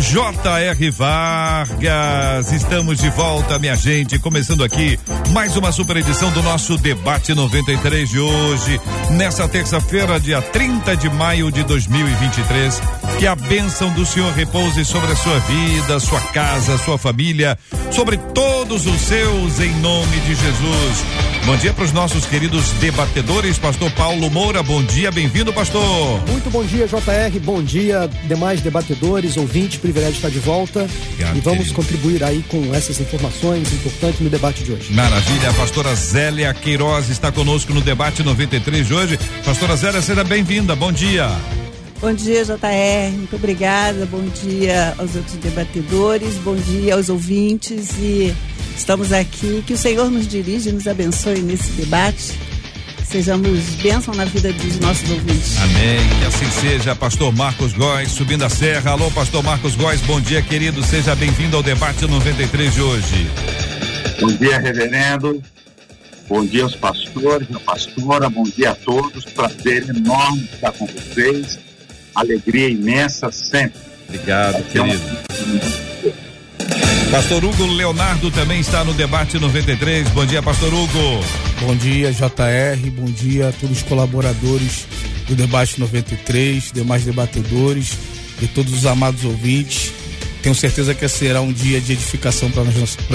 J.R. Vargas. Estamos de volta, minha gente. Começando aqui mais uma super edição do nosso Debate 93 de hoje, nessa terça-feira, dia 30 de maio de 2023. Que a bênção do Senhor repouse sobre a sua vida, sua casa, sua família, sobre todos os seus, em nome de Jesus. Bom dia para os nossos queridos debatedores, Pastor Paulo Moura. Bom dia, bem-vindo, Pastor. Muito bom dia, JR. Bom dia, demais debatedores, ouvintes. Privilégio estar de volta. Obrigado, e vamos querido. contribuir aí com essas informações importantes no debate de hoje. Maravilha, a pastora Zélia Queiroz está conosco no debate 93 de hoje. Pastora Zélia, seja bem-vinda. Bom dia. Bom dia, JR. Muito obrigada. Bom dia aos outros debatedores. Bom dia aos ouvintes. E estamos aqui. Que o Senhor nos dirija e nos abençoe nesse debate. Sejamos bênção na vida dos nossos ouvintes. Amém. Que assim seja, pastor Marcos Góes, subindo a serra. Alô, pastor Marcos Góes, bom dia, querido. Seja bem-vindo ao debate 93 de hoje. Bom dia, reverendo. Bom dia aos pastores, a pastora. Bom dia a todos. Prazer enorme estar com vocês. Alegria imensa sempre. Obrigado, Então, querido. Pastor Hugo Leonardo também está no debate 93. Bom dia, pastor Hugo. Bom dia, JR. Bom dia a todos os colaboradores do Debate 93, demais debatedores e todos os amados ouvintes. Tenho certeza que será um dia de edificação para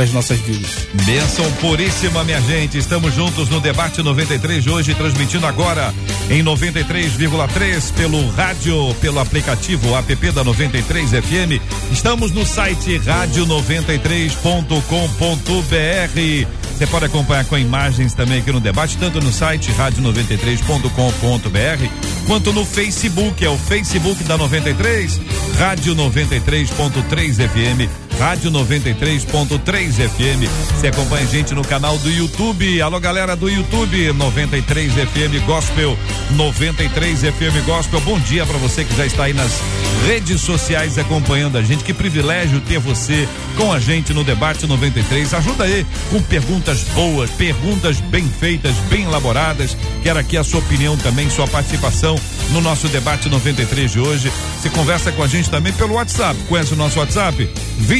as nossas vidas. Bênção puríssima, minha gente. Estamos juntos no debate 93 de hoje, transmitindo agora em 93,3 pelo rádio, pelo aplicativo app da 93 FM. Estamos no site rádio93.com.br. Você pode acompanhar com imagens também aqui no debate, tanto no site rádio93.com.br quanto no Facebook, é o Facebook da 93, Rádio 93.3 FM. Rádio 93.3 FM. Você acompanha a gente no canal do YouTube. Alô, galera do YouTube, 93 FM Gospel, 93 FM Gospel. Bom dia para você que já está aí nas redes sociais acompanhando a gente. Que privilégio ter você com a gente no debate 93. Ajuda aí com perguntas boas, perguntas bem feitas, bem elaboradas. Quero aqui a sua opinião também, sua participação no nosso debate 93 de hoje. Você conversa com a gente também pelo WhatsApp. Conhece o nosso WhatsApp?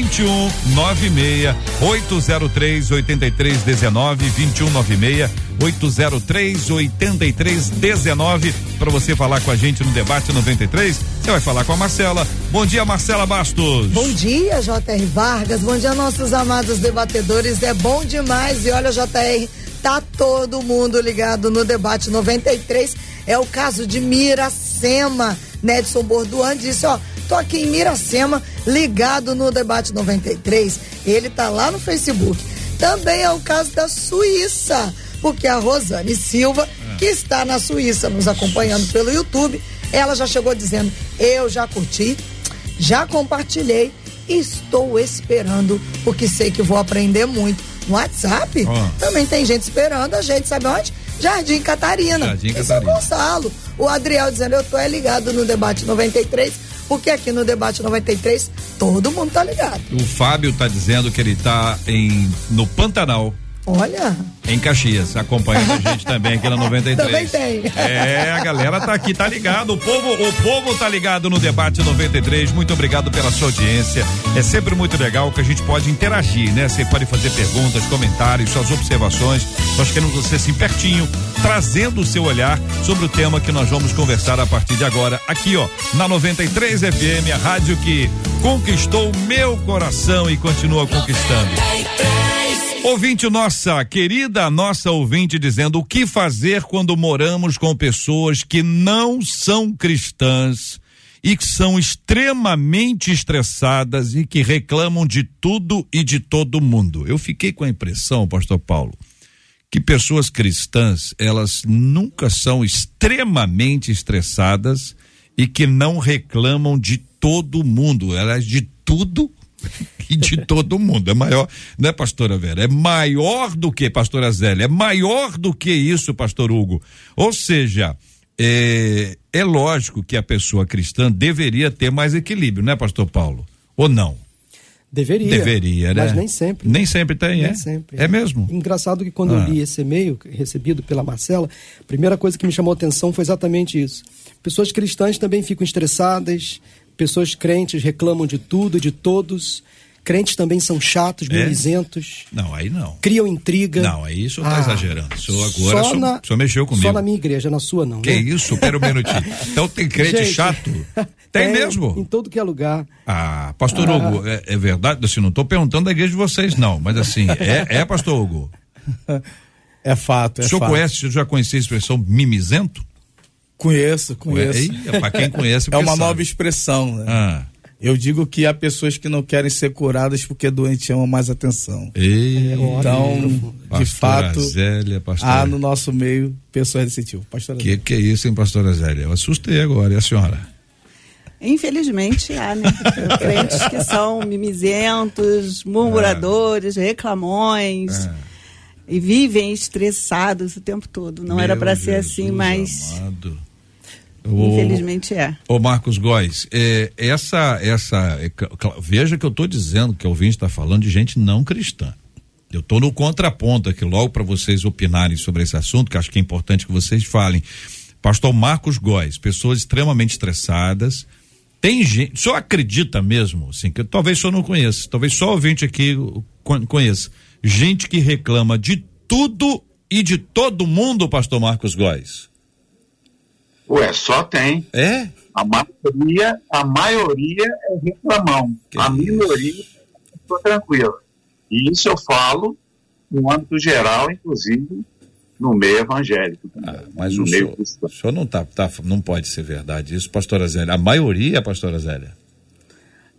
21 96 803 8319 21 96 803 8319 para você falar com a gente no debate 93. Você vai falar com a Marcela. Bom dia, Marcela Bastos. Bom dia, JR Vargas. Bom dia, nossos amados debatedores. É bom demais. E olha, JR, tá todo mundo ligado no debate 93. É o caso de Miracema. Nedson Borduan disse: Ó, tô aqui em Miracema, ligado no debate 93. Ele tá lá no Facebook. Também é o caso da Suíça, porque a Rosane Silva, que está na Suíça nos acompanhando pelo YouTube, ela já chegou dizendo: Eu já curti, já compartilhei, estou esperando, porque sei que vou aprender muito. No WhatsApp, Ó. também tem gente esperando a gente, sabe onde? Jardim Catarina. Jardim São Catarina. Gonçalo. O Adriel dizendo, eu tô é ligado no debate 93, porque aqui no debate 93 todo mundo tá ligado. O Fábio tá dizendo que ele tá em no Pantanal. Olha, Em Caxias, acompanhando a gente também aqui na 93. Também tem. É, a galera tá aqui, tá ligado. O povo, o povo tá ligado no debate 93. Muito obrigado pela sua audiência. É sempre muito legal que a gente pode interagir, né? Você pode fazer perguntas, comentários, suas observações. Nós queremos você assim pertinho, trazendo o seu olhar sobre o tema que nós vamos conversar a partir de agora, aqui, ó, na 93 FM, a rádio que conquistou meu coração e continua conquistando. Ouvinte nossa, querida nossa ouvinte, dizendo o que fazer quando moramos com pessoas que não são cristãs e que são extremamente estressadas e que reclamam de tudo e de todo mundo. Eu fiquei com a impressão, pastor Paulo, que pessoas cristãs, elas nunca são extremamente estressadas e que não reclamam de todo mundo, elas de tudo e de todo mundo. É maior, né, pastora Vera? É maior do que, pastora Zélia, é maior do que isso, pastor Hugo. Ou seja, é, é lógico que a pessoa cristã deveria ter mais equilíbrio, né, pastor Paulo? Ou não? Deveria. Deveria, né? Mas nem sempre. Nem sempre tem, Nem é? sempre. É mesmo? Engraçado que quando Ah. eu li esse e-mail recebido pela Marcela, a primeira coisa que me chamou a atenção foi exatamente isso. Pessoas cristãs também ficam estressadas, pessoas crentes reclamam de tudo, de todos. Crentes também são chatos, É? mimizentos, Não, aí não. criam intriga. Não, aí o senhor tá Ah, exagerando. O senhor agora, só na- senhor mexeu comigo. Só na minha igreja, na sua não. Que né? isso? Pera um minutinho. Então tem crente Gente, chato? Tem, mesmo? Em todo que é lugar. Ah, pastor Hugo, é, é verdade? Assim, não estou perguntando da igreja de vocês, não, mas assim, é, é pastor Hugo? É fato, é o senhor fato. conhece, o senhor já conhecia a expressão mimizento? Conheço, conheço. Ei, pra quem conhece, É uma sabe. nova expressão, né? Ah, Eu digo que há pessoas que não querem ser curadas porque doente ama mais atenção. ei, Então, de fato, Zélia, há no nosso meio pessoas desse tipo. Pastora Que que é isso, hein, pastora Zélia? Eu assustei agora, e a senhora? Infelizmente há, né? Crentes que são mimizentos, murmuradores, reclamões. E vivem estressados o tempo todo. Não era Meu para ser Jesus assim, mas amado. O- infelizmente é. Ô Marcos Góes, é, essa, essa, é, veja que eu estou dizendo que o ouvinte está falando de gente não cristã. Eu estou no contraponto aqui logo para vocês opinarem sobre esse assunto, que acho que é importante que vocês falem. Pastor Marcos Góes, pessoas extremamente estressadas. Tem gente, o senhor acredita mesmo, assim, que talvez o senhor não conheça, talvez só ouvinte aqui con- conheça. Gente que reclama de tudo e de todo mundo, pastor Marcos Góes. Ué, só tem. É? A maioria, a maioria é reclamão. Que a minoria estou tranquila. E isso eu falo no âmbito geral, inclusive no meio evangélico. Ah, mas no o meio senhor, o senhor não tá, tá- não pode ser verdade isso, pastora Zélia. A maioria, pastora Zélia.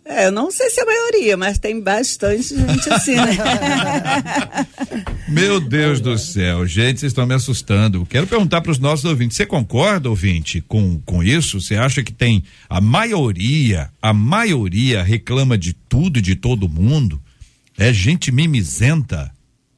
É, eu não sei se é a maioria, mas tem bastante gente assim, né? Meu Deus do céu, gente, vocês estão me assustando. Quero perguntar para os nossos ouvintes, você concorda, ouvinte, com, com isso? Você acha que tem a maioria, a maioria reclama de tudo e de todo mundo? É gente mimizenta,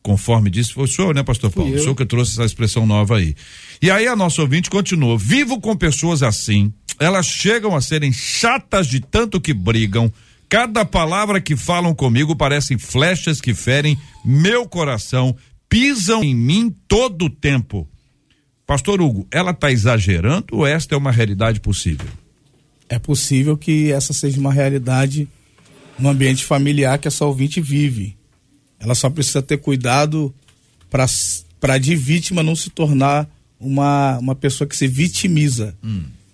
conforme disse, foi o senhor, né, pastor Paulo? O senhor que trouxe essa expressão nova aí. E aí a nossa ouvinte continua, vivo com pessoas assim, elas chegam a serem chatas de tanto que brigam, cada palavra que falam comigo parecem flechas que ferem meu coração, pisam em mim todo o tempo. Pastor Hugo, ela está exagerando ou esta é uma realidade possível? É possível que essa seja uma realidade no ambiente familiar que essa ouvinte vive. Ela só precisa ter cuidado para de vítima não se tornar uma, uma pessoa que se vitimiza.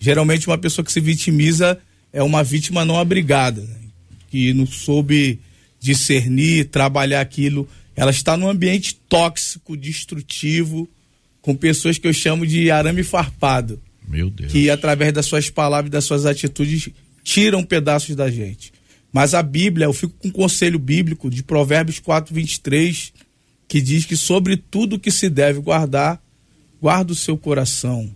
Geralmente, uma pessoa que se vitimiza é uma vítima não abrigada, né? que não soube discernir, trabalhar aquilo. Ela está num ambiente tóxico, destrutivo, com pessoas que eu chamo de arame farpado Meu Deus. que através das suas palavras e das suas atitudes tiram pedaços da gente. Mas a Bíblia, eu fico com um conselho bíblico de Provérbios 4, 23, que diz que sobre tudo que se deve guardar, guarda o seu coração.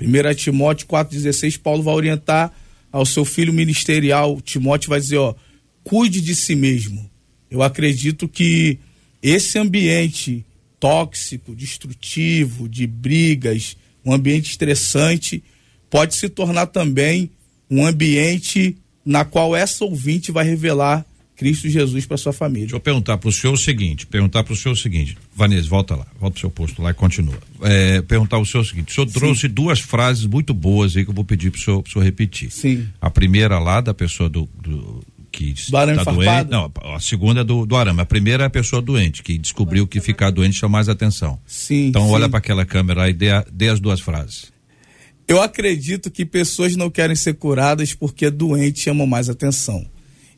1 Timóteo 4,16, Paulo vai orientar ao seu filho ministerial, Timóteo vai dizer, ó, cuide de si mesmo. Eu acredito que esse ambiente tóxico, destrutivo, de brigas, um ambiente estressante, pode se tornar também um ambiente na qual essa ouvinte vai revelar Cristo Jesus para sua família. Deixa eu perguntar para o senhor o seguinte, perguntar para o senhor o seguinte, Vanessa, volta lá, volta pro seu posto lá e continua. É, perguntar o senhor o seguinte, o senhor trouxe duas frases muito boas aí que eu vou pedir para o senhor, pro senhor repetir. Sim. A primeira lá da pessoa do, do que Do arame tá farpado? doente, não, a segunda é do, do arame, a primeira é a pessoa doente, que descobriu que ficar doente chama mais atenção. Sim. Então sim. olha para aquela câmera aí e dê, a- dê as duas frases. Eu acredito que pessoas não querem ser curadas porque doentes chamam mais atenção.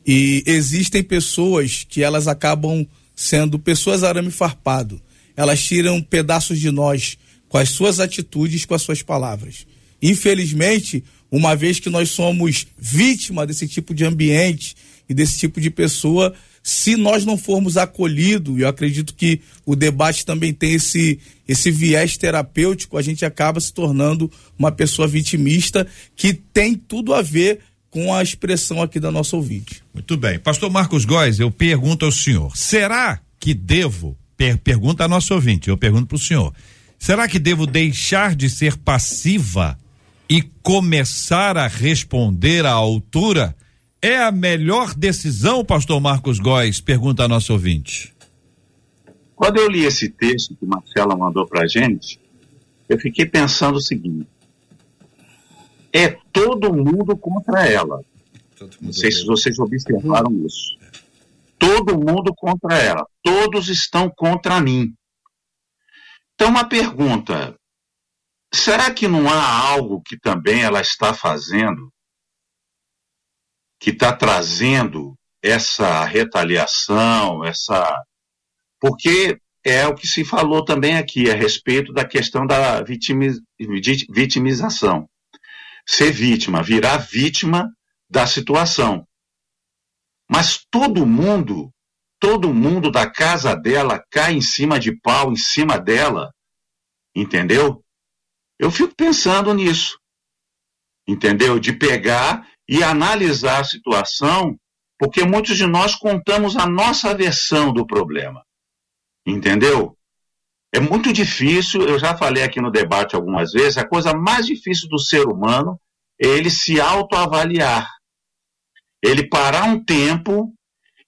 E existem pessoas que elas acabam sendo pessoas arame farpado. Elas tiram pedaços de nós com as suas atitudes, com as suas palavras. Infelizmente, uma vez que nós somos vítima desse tipo de ambiente e desse tipo de pessoa, se nós não formos acolhidos, eu acredito que o debate também tem esse, esse viés terapêutico, a gente acaba se tornando uma pessoa vitimista que tem tudo a ver com a expressão aqui da nossa ouvinte. Muito bem. Pastor Marcos Góes, eu pergunto ao senhor: será que devo, per, pergunta a nosso ouvinte, eu pergunto para o senhor, será que devo deixar de ser passiva e começar a responder à altura? É a melhor decisão, pastor Marcos Góes? Pergunta a nosso ouvinte. Quando eu li esse texto que Marcela mandou para a gente, eu fiquei pensando o seguinte: é todo mundo contra ela. Não sei se vocês observaram isso. Todo mundo contra ela. Todos estão contra mim. Então, uma pergunta: será que não há algo que também ela está fazendo que está trazendo essa retaliação, essa. Porque é o que se falou também aqui a respeito da questão da vitimiz... vitimização. Ser vítima, virar vítima da situação. Mas todo mundo, todo mundo da casa dela cai em cima de pau, em cima dela. Entendeu? Eu fico pensando nisso. Entendeu? De pegar e analisar a situação, porque muitos de nós contamos a nossa versão do problema. Entendeu? É muito difícil, eu já falei aqui no debate algumas vezes, a coisa mais difícil do ser humano é ele se autoavaliar. Ele parar um tempo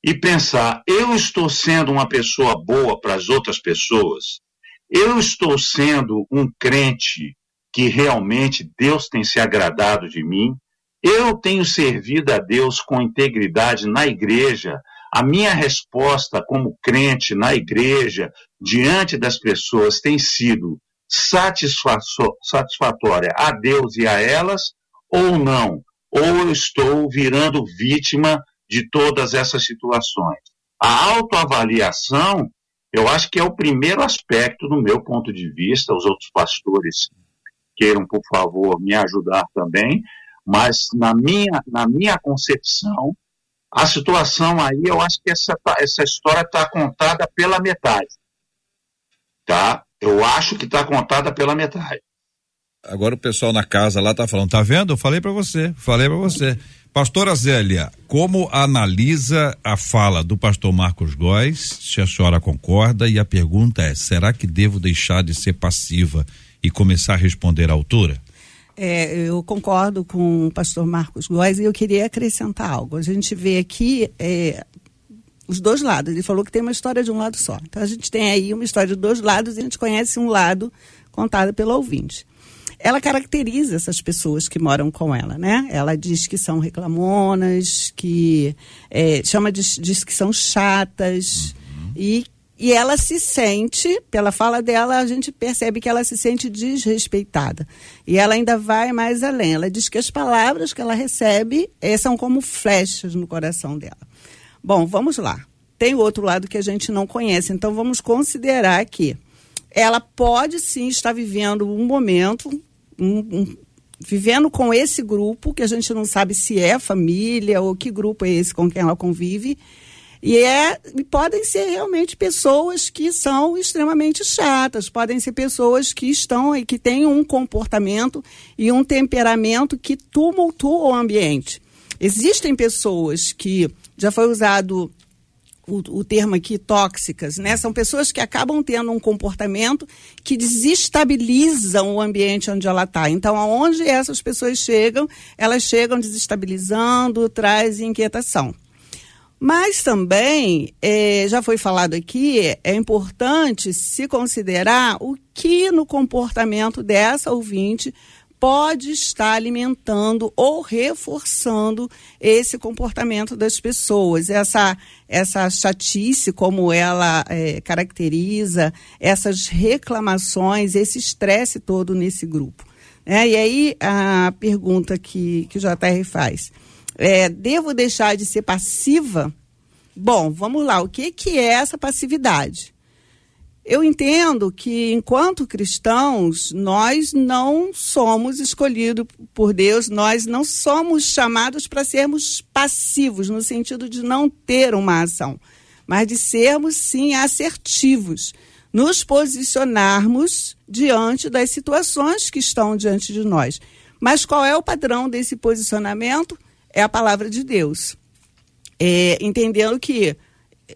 e pensar: eu estou sendo uma pessoa boa para as outras pessoas? Eu estou sendo um crente que realmente Deus tem se agradado de mim? Eu tenho servido a Deus com integridade na igreja. A minha resposta como crente na igreja, diante das pessoas, tem sido satisfatória a Deus e a elas, ou não? Ou eu estou virando vítima de todas essas situações? A autoavaliação, eu acho que é o primeiro aspecto, do meu ponto de vista. Os outros pastores queiram, por favor, me ajudar também mas na minha, na minha concepção, a situação aí, eu acho que essa, essa história está contada pela metade. Tá? Eu acho que está contada pela metade. Agora o pessoal na casa lá está falando, tá vendo? Eu falei para você, falei para você. Pastora Zélia, como analisa a fala do pastor Marcos Góes? Se a senhora concorda, e a pergunta é: será que devo deixar de ser passiva e começar a responder à altura? É, eu concordo com o pastor Marcos Góes e eu queria acrescentar algo. A gente vê aqui é, os dois lados. Ele falou que tem uma história de um lado só. Então a gente tem aí uma história de dois lados e a gente conhece um lado contado pelo ouvinte. Ela caracteriza essas pessoas que moram com ela, né? Ela diz que são reclamonas, que é, chama de, diz que são chatas uhum. e e ela se sente, pela fala dela, a gente percebe que ela se sente desrespeitada. E ela ainda vai mais além. Ela diz que as palavras que ela recebe eh, são como flechas no coração dela. Bom, vamos lá. Tem outro lado que a gente não conhece, então vamos considerar que ela pode sim estar vivendo um momento, um, um, vivendo com esse grupo, que a gente não sabe se é família ou que grupo é esse com quem ela convive e, é, e podem ser realmente pessoas que são extremamente chatas, podem ser pessoas que estão e que têm um comportamento e um temperamento que tumultuam o ambiente. Existem pessoas que já foi usado o, o, termo aqui tóxicas, né? São pessoas que acabam tendo um comportamento que desestabilizam o ambiente onde ela está. Então, aonde essas pessoas chegam, elas chegam desestabilizando, traz inquietação. Mas também, é, já foi falado aqui, é importante se considerar o que no comportamento dessa ouvinte pode estar alimentando ou reforçando esse comportamento das pessoas, essa, essa chatice, como ela é, caracteriza, essas reclamações, esse estresse todo nesse grupo. É, e aí a pergunta que, que o JR faz é, devo deixar de ser passiva? Bom, vamos lá. O que, que é essa passividade? Eu entendo que, enquanto cristãos, nós não somos escolhidos por Deus, nós não somos chamados para sermos passivos, no sentido de não ter uma ação, mas de sermos, sim, assertivos, nos posicionarmos diante das situações que estão diante de nós. Mas qual é o padrão desse posicionamento? é a palavra de Deus. É, entendendo que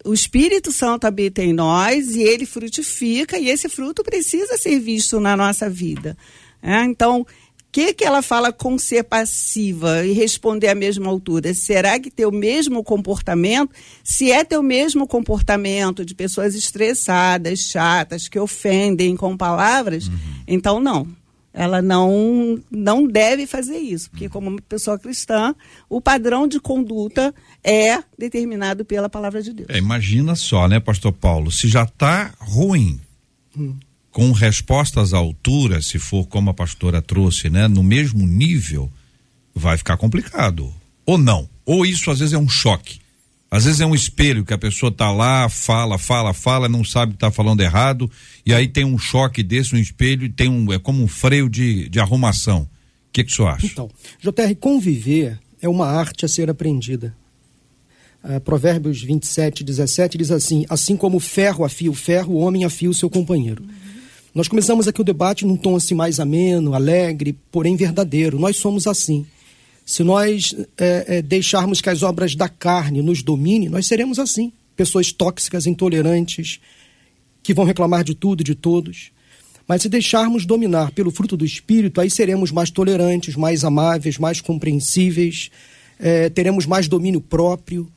o Espírito Santo habita em nós e ele frutifica, e esse fruto precisa ser visto na nossa vida. É, então, que, que ela fala com ser passiva e responder à mesma altura? Será que teu mesmo comportamento, se é teu mesmo comportamento de pessoas estressadas, chatas, que ofendem com palavras, uhum. então não. Ela não, não deve fazer isso, porque como pessoa cristã, o padrão de conduta é determinado pela palavra de Deus. É, imagina só, né, pastor Paulo, se já está ruim, hum com respostas à altura, se for como a pastora trouxe, né, no mesmo nível, vai ficar complicado. Ou não. Ou isso às vezes é um choque. Às vezes é um espelho que a pessoa tá lá, fala, fala, fala, não sabe que tá falando errado, e aí tem um choque desse, um espelho, e tem um, é como um freio de, de arrumação. O que, que senhor acha? Então, JR, conviver é uma arte a ser aprendida. Uh, Provérbios 27, 17 diz assim: Assim como o ferro afia o ferro, o homem afia o seu companheiro. Nós começamos aqui o debate num tom assim mais ameno, alegre, porém verdadeiro. Nós somos assim. Se nós é, é, deixarmos que as obras da carne nos dominem, nós seremos assim. Pessoas tóxicas, intolerantes, que vão reclamar de tudo e de todos. Mas se deixarmos dominar pelo fruto do Espírito, aí seremos mais tolerantes, mais amáveis, mais compreensíveis, é, teremos mais domínio próprio.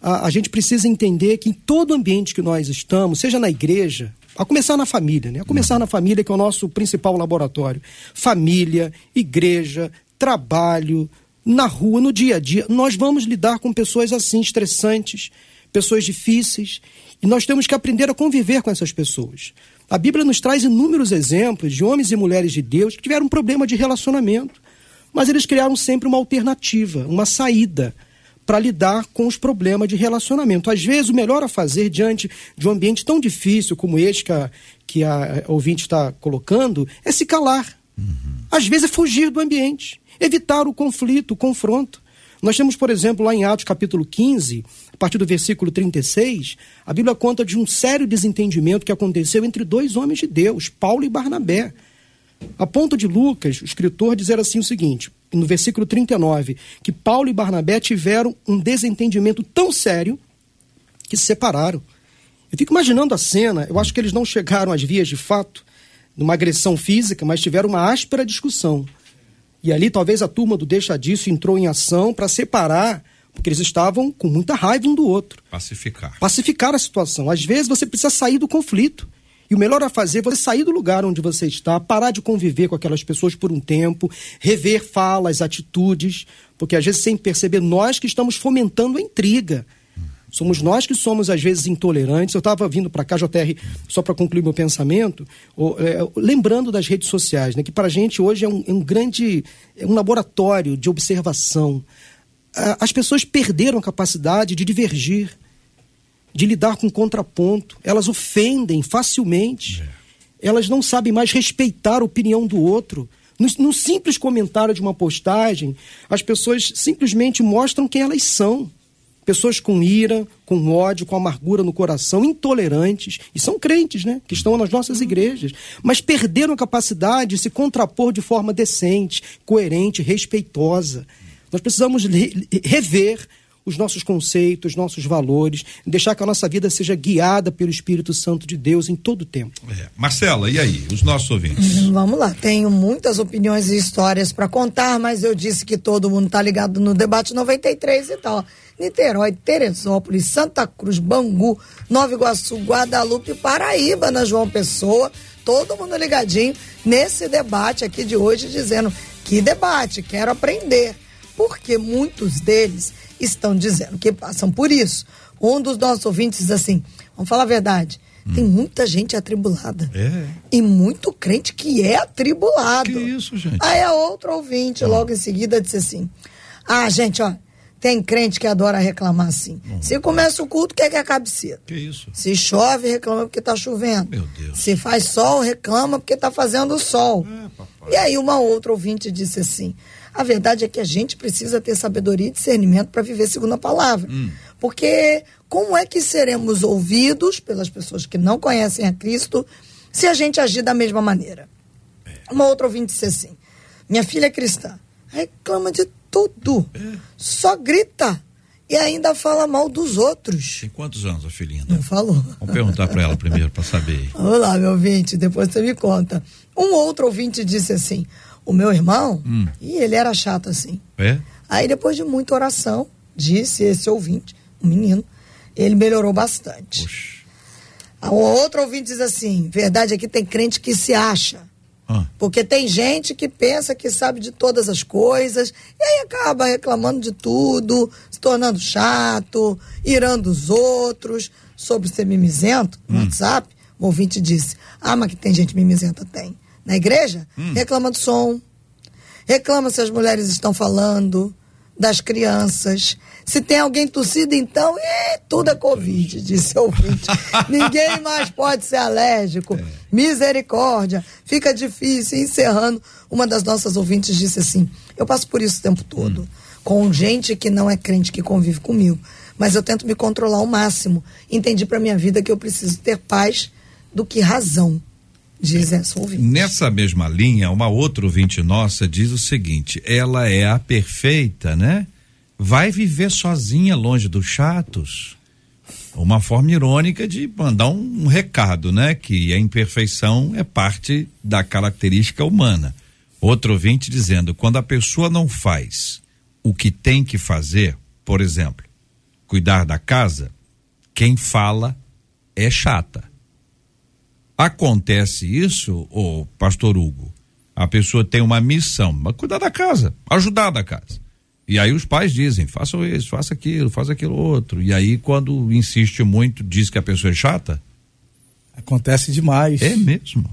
A, a gente precisa entender que em todo ambiente que nós estamos, seja na igreja, a começar na família, né? A começar na família, que é o nosso principal laboratório. Família, igreja, trabalho, na rua, no dia a dia. Nós vamos lidar com pessoas assim, estressantes, pessoas difíceis, e nós temos que aprender a conviver com essas pessoas. A Bíblia nos traz inúmeros exemplos de homens e mulheres de Deus que tiveram um problema de relacionamento, mas eles criaram sempre uma alternativa, uma saída para lidar com os problemas de relacionamento. Às vezes, o melhor a fazer diante de um ambiente tão difícil como este que a, que a ouvinte está colocando é se calar. Uhum. Às vezes, é fugir do ambiente, evitar o conflito, o confronto. Nós temos, por exemplo, lá em Atos capítulo 15, a partir do versículo 36, a Bíblia conta de um sério desentendimento que aconteceu entre dois homens de Deus, Paulo e Barnabé. A ponto de Lucas, o escritor, dizer assim o seguinte: no versículo 39, que Paulo e Barnabé tiveram um desentendimento tão sério que se separaram. Eu fico imaginando a cena, eu acho que eles não chegaram às vias de fato, numa agressão física, mas tiveram uma áspera discussão. E ali talvez a turma do Deixa Disso entrou em ação para separar, porque eles estavam com muita raiva um do outro. Pacificar. Pacificar a situação. Às vezes você precisa sair do conflito. E o melhor a fazer é você sair do lugar onde você está, parar de conviver com aquelas pessoas por um tempo, rever falas, atitudes, porque às vezes, sem perceber, nós que estamos fomentando a intriga. Somos nós que somos, às vezes, intolerantes. Eu estava vindo para cá, JR, só para concluir meu pensamento, é, lembrando das redes sociais, né, que para a gente hoje é um, é um grande é um laboratório de observação. As pessoas perderam a capacidade de divergir de lidar com contraponto. Elas ofendem facilmente. É. Elas não sabem mais respeitar a opinião do outro. No, no, simples comentário de uma postagem, as pessoas simplesmente mostram quem elas são. Pessoas com ira, com ódio, com amargura no coração, intolerantes, e são crentes, né? Que estão nas nossas igrejas, mas perderam a capacidade de se contrapor de forma decente, coerente, respeitosa. Nós precisamos rever os nossos conceitos, nossos valores, deixar que a nossa vida seja guiada pelo Espírito Santo de Deus em todo o tempo. É. Marcela, e aí, os nossos ouvintes? Hum, vamos lá, tenho muitas opiniões e histórias para contar, mas eu disse que todo mundo está ligado no debate 93 e tal. Niterói, Teresópolis, Santa Cruz, Bangu, Nova Iguaçu, Guadalupe, Paraíba, na João Pessoa, todo mundo ligadinho nesse debate aqui de hoje, dizendo que debate, quero aprender. Porque muitos deles estão dizendo que passam por isso. Um dos nossos ouvintes diz assim: vamos falar a verdade. Hum. Tem muita gente atribulada. É. E muito crente que é atribulado. Que isso, gente? Aí a outra ouvinte, hum. logo em seguida, disse assim: Ah, gente, ó, tem crente que adora reclamar assim. Hum. Se começa o culto, quer que acabe cedo. Que isso? Se chove, reclama porque tá chovendo. Meu Deus. Se faz sol, reclama porque tá fazendo sol. É, e aí uma outra ouvinte disse assim: a verdade é que a gente precisa ter sabedoria e discernimento para viver segundo a palavra. Hum. Porque como é que seremos ouvidos pelas pessoas que não conhecem a Cristo se a gente agir da mesma maneira? É. Uma outra ouvinte disse assim: minha filha é cristã, reclama de tudo. É. Só grita e ainda fala mal dos outros. Tem quantos anos a filhinha? Não falou. Vamos perguntar para ela primeiro para saber. Vamos lá, meu ouvinte, depois você me conta. Um outro ouvinte disse assim: o meu irmão, hum. e ele era chato assim. É? Aí depois de muita oração, disse esse ouvinte, o um menino, ele melhorou bastante. Oxi. O outro ouvinte diz assim: verdade é que tem crente que se acha. Ah. Porque tem gente que pensa que sabe de todas as coisas e aí acaba reclamando de tudo, se tornando chato, irando os outros. Sobre ser mimizento, no hum. WhatsApp, o ouvinte disse: Ah, mas que tem gente mimizenta? Tem. Na igreja, hum. reclama do som, reclama se as mulheres estão falando, das crianças. Se tem alguém tossido, então, é, tudo é Covid, disse o ouvinte. Ninguém mais pode ser alérgico. É. Misericórdia. Fica difícil. Encerrando, uma das nossas ouvintes disse assim: Eu passo por isso o tempo todo, hum. com gente que não é crente que convive comigo. Mas eu tento me controlar ao máximo. Entendi para minha vida que eu preciso ter paz do que razão. Diz. Nessa mesma linha, uma outra ouvinte nossa diz o seguinte: ela é a perfeita, né? Vai viver sozinha longe dos chatos. Uma forma irônica de mandar um, um recado, né? Que a imperfeição é parte da característica humana. Outro ouvinte dizendo: quando a pessoa não faz o que tem que fazer, por exemplo, cuidar da casa, quem fala é chata. Acontece isso, o pastor Hugo, a pessoa tem uma missão, mas cuidar da casa, ajudar da casa. E aí os pais dizem, faça isso, faça aquilo, faça aquilo outro. E aí quando insiste muito, diz que a pessoa é chata. Acontece demais. É mesmo.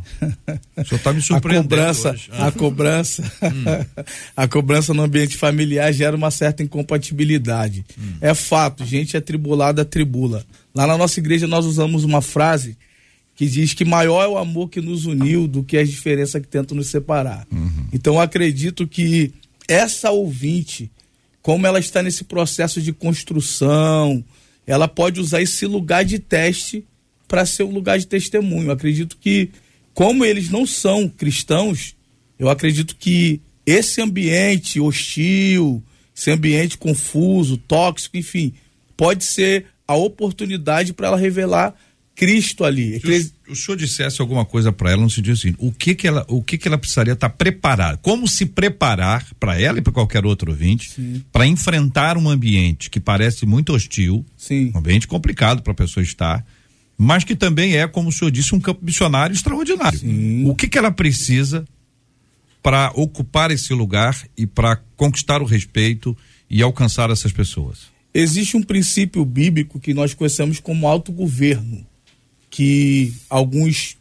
O senhor está me surpreendendo. A cobrança, a cobrança, hum. a cobrança no ambiente familiar gera uma certa incompatibilidade. Hum. É fato, gente atribulada tribula. Lá na nossa igreja nós usamos uma frase que diz que maior é o amor que nos uniu do que as diferenças que tentam nos separar. Uhum. Então acredito que essa ouvinte, como ela está nesse processo de construção, ela pode usar esse lugar de teste para ser um lugar de testemunho. acredito que, como eles não são cristãos, eu acredito que esse ambiente hostil, esse ambiente confuso, tóxico, enfim, pode ser a oportunidade para ela revelar Cristo ali. Se o, o senhor dissesse alguma coisa para ela no sentido assim, o que que ela, o que que ela precisaria estar tá preparada? Como se preparar para ela e para qualquer outro ouvinte para enfrentar um ambiente que parece muito hostil, Sim. um ambiente complicado para a pessoa estar, mas que também é, como o senhor disse, um campo missionário extraordinário. Sim. O que que ela precisa para ocupar esse lugar e para conquistar o respeito e alcançar essas pessoas? Existe um princípio bíblico que nós conhecemos como autogoverno que alguns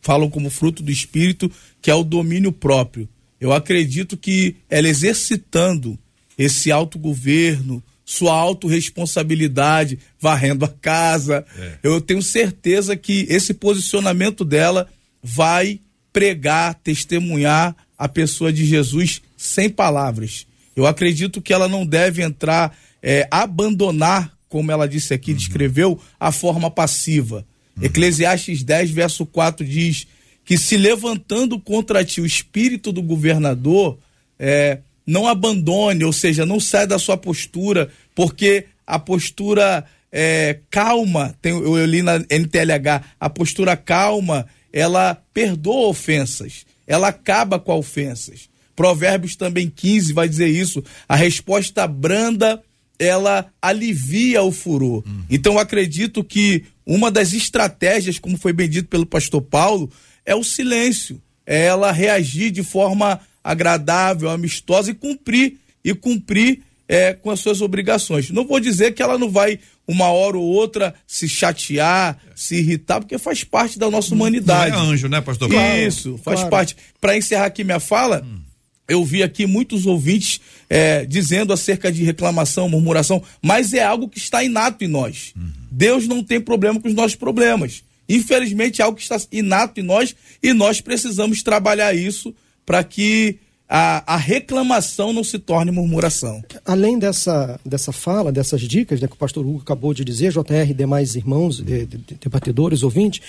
falam como fruto do espírito, que é o domínio próprio. Eu acredito que ela exercitando esse autogoverno, sua autorresponsabilidade, varrendo a casa, é. eu tenho certeza que esse posicionamento dela vai pregar, testemunhar a pessoa de Jesus sem palavras. Eu acredito que ela não deve entrar, é, abandonar, como ela disse aqui, uhum. descreveu, a forma passiva. Uhum. Eclesiastes 10, verso 4 diz que se levantando contra ti o espírito do governador, é, não abandone, ou seja, não sai da sua postura, porque a postura é, calma, tem, eu, eu li na NTLH, a postura calma, ela perdoa ofensas, ela acaba com ofensas. Provérbios também 15 vai dizer isso. A resposta branda ela alivia o furor. Uhum. Então acredito que uma das estratégias, como foi bem dito pelo pastor Paulo, é o silêncio. É ela reagir de forma agradável, amistosa e cumprir e cumprir é, com as suas obrigações. Não vou dizer que ela não vai uma hora ou outra se chatear, se irritar, porque faz parte da nossa humanidade. Não é anjo, né, pastor Paulo? Isso, faz claro. parte. Para encerrar aqui minha fala, hum eu vi aqui muitos ouvintes é, dizendo acerca de reclamação, murmuração, mas é algo que está inato em nós. Uhum. Deus não tem problema com os nossos problemas. Infelizmente, é algo que está inato em nós e nós precisamos trabalhar isso para que a, a, reclamação não se torne murmuração. Além dessa, dessa fala, dessas dicas né, que o pastor Hugo acabou de dizer, JR e demais irmãos, de, de, debatedores, ouvintes,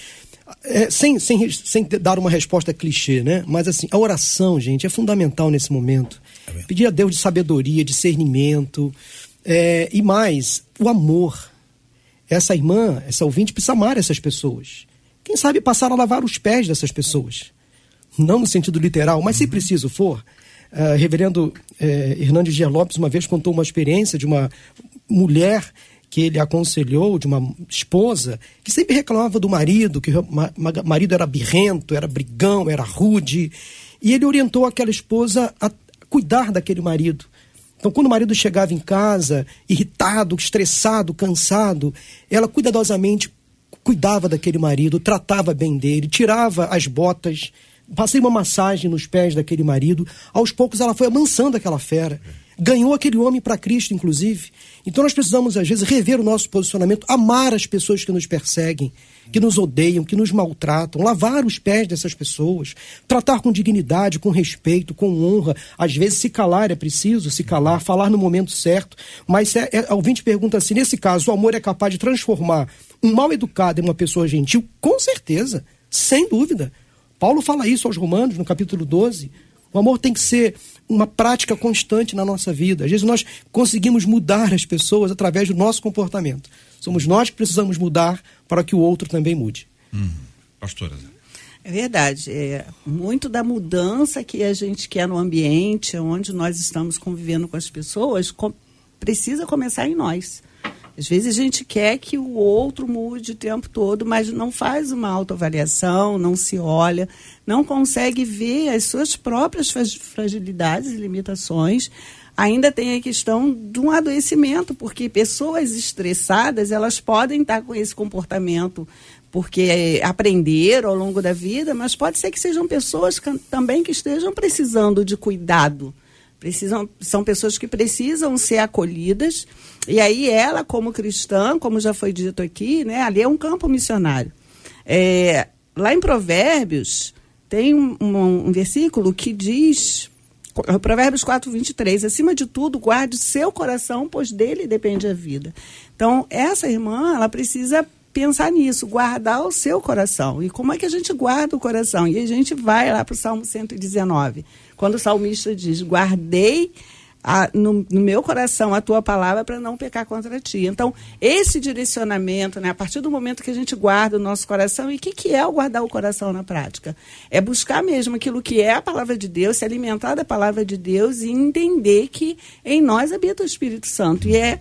é, sem, sem, sem dar uma resposta clichê, né? Mas assim, a oração, gente, é fundamental nesse momento. Pedir a Deus de sabedoria, discernimento é, e mais, o amor. Essa irmã, essa ouvinte, precisa amar essas pessoas. Quem sabe passar a lavar os pés dessas pessoas. Não no sentido literal, mas se preciso for. Uh, reverendo uh, Hernandes Dias Lopes uma vez contou uma experiência de uma mulher que ele aconselhou de uma esposa que sempre reclamava do marido, que o marido era birrento, era brigão, era rude. E ele orientou aquela esposa a cuidar daquele marido. Então, quando o marido chegava em casa, irritado, estressado, cansado, ela cuidadosamente cuidava daquele marido, tratava bem dele, tirava as botas, passei uma massagem nos pés daquele marido. Aos poucos, ela foi amansando aquela fera ganhou aquele homem para Cristo, inclusive. Então nós precisamos, às vezes, rever o nosso posicionamento, amar as pessoas que nos perseguem, que nos odeiam, que nos maltratam, lavar os pés dessas pessoas, tratar com dignidade, com respeito, com honra. Às vezes, se calar é preciso, se calar, falar no momento certo. Mas é, é, ouvinte pergunta assim: nesse caso, o amor é capaz de transformar um mal educado em uma pessoa gentil? Com certeza, sem dúvida. Paulo fala isso aos Romanos, no capítulo 12. O amor tem que ser uma prática constante na nossa vida. Às vezes nós conseguimos mudar as pessoas através do nosso comportamento. Somos nós que precisamos mudar para que o outro também mude. Hum. Pastora. É verdade. É, muito da mudança que a gente quer no ambiente, onde nós estamos convivendo com as pessoas, com, precisa começar em nós. Às vezes a gente quer que o outro mude o tempo todo, mas não faz uma autoavaliação, não se olha, não consegue ver as suas próprias fragilidades e limitações. Ainda tem a questão de um adoecimento, porque pessoas estressadas, elas podem estar com esse comportamento porque aprenderam ao longo da vida, mas pode ser que sejam pessoas que, também que estejam precisando de cuidado Precisam, são pessoas que precisam ser acolhidas. E aí ela, como cristã, como já foi dito aqui, né, ali é um campo missionário. É, lá em Provérbios, tem um, um, um versículo que diz, Provérbios 4, 23, acima de tudo, guarde seu coração, pois dele depende a vida. Então, essa irmã, ela precisa pensar nisso, guardar o seu coração. E como é que a gente guarda o coração? E a gente vai lá para o Salmo 119 quando o salmista diz: Guardei a, no, no, meu coração a tua palavra para não pecar contra ti. Então, esse direcionamento, né, a partir do momento que a gente guarda o nosso coração, e o que, que é o guardar o coração na prática? É buscar mesmo aquilo que é a palavra de Deus, se alimentar da palavra de Deus e entender que em nós habita o Espírito Santo. E é,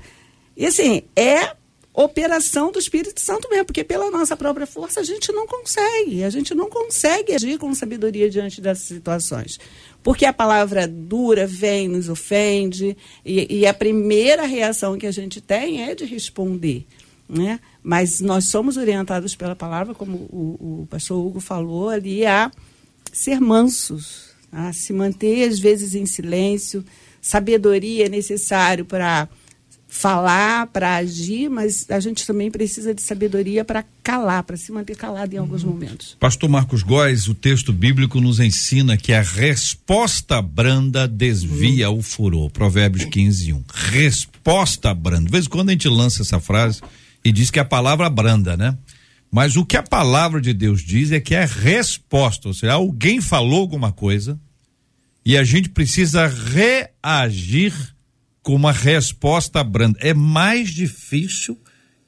e assim, é operação do Espírito Santo mesmo, porque pela nossa própria força a gente não consegue, a gente não consegue agir com sabedoria diante dessas situações. Porque a palavra dura vem, nos ofende, e, e a primeira reação que a gente tem é de responder. Né? Mas nós somos orientados pela palavra, como o, o pastor Hugo falou ali, a ser mansos, a se manter às vezes em silêncio. Sabedoria é necessário para falar, para agir, mas a gente também precisa de sabedoria para calar, para se manter calado em alguns uhum. momentos. Pastor Marcos Góes, o texto bíblico nos ensina que a resposta branda desvia uhum. o furor. Provérbios 15, 1. Resposta branda. De vez em quando a gente lança essa frase e diz que é a palavra branda, né? Mas o que a palavra de Deus diz é que é resposta, ou seja, alguém falou alguma coisa e a gente precisa reagir com uma resposta branda. É mais difícil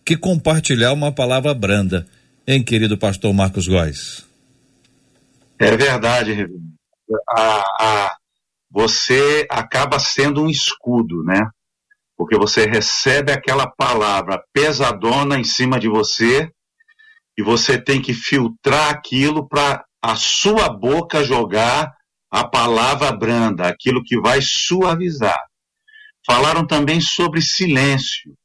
que compartilhar uma palavra branda, hein, querido pastor Marcos Góes? É verdade, a, a, você acaba sendo um escudo, né? Porque você recebe aquela palavra pesadona em cima de você e você tem que filtrar aquilo para a sua boca jogar a palavra branda, aquilo que vai suavizar. Falaram também sobre silêncio.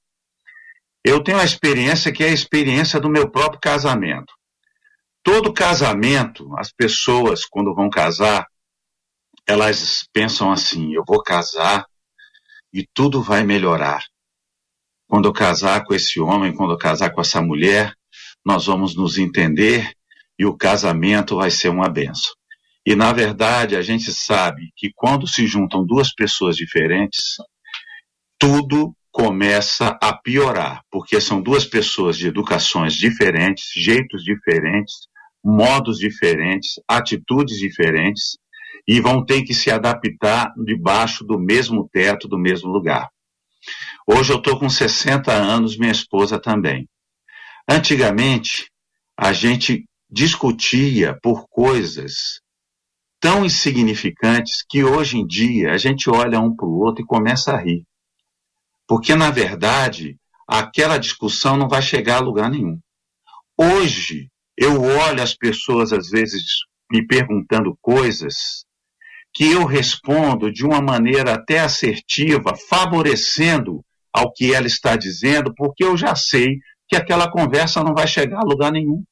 Eu tenho a experiência que é a experiência do meu próprio casamento. Todo casamento, as pessoas, quando vão casar, elas pensam assim: eu vou casar e tudo vai melhorar. Quando eu casar com esse homem, quando eu casar com essa mulher, nós vamos nos entender e o casamento vai ser uma benção. E na verdade, a gente sabe que quando se juntam duas pessoas diferentes, tudo começa a piorar, porque são duas pessoas de educações diferentes, jeitos diferentes, modos diferentes, atitudes diferentes e vão ter que se adaptar debaixo do mesmo teto, do mesmo lugar. Hoje eu estou com 60 anos, minha esposa também. Antigamente, a gente discutia por coisas tão insignificantes que hoje em dia a gente olha um para o outro e começa a rir. Porque, na verdade, aquela discussão não vai chegar a lugar nenhum. Hoje, eu olho as pessoas, às vezes, me perguntando coisas que eu respondo de uma maneira até assertiva, favorecendo ao que ela está dizendo, porque eu já sei que aquela conversa não vai chegar a lugar nenhum.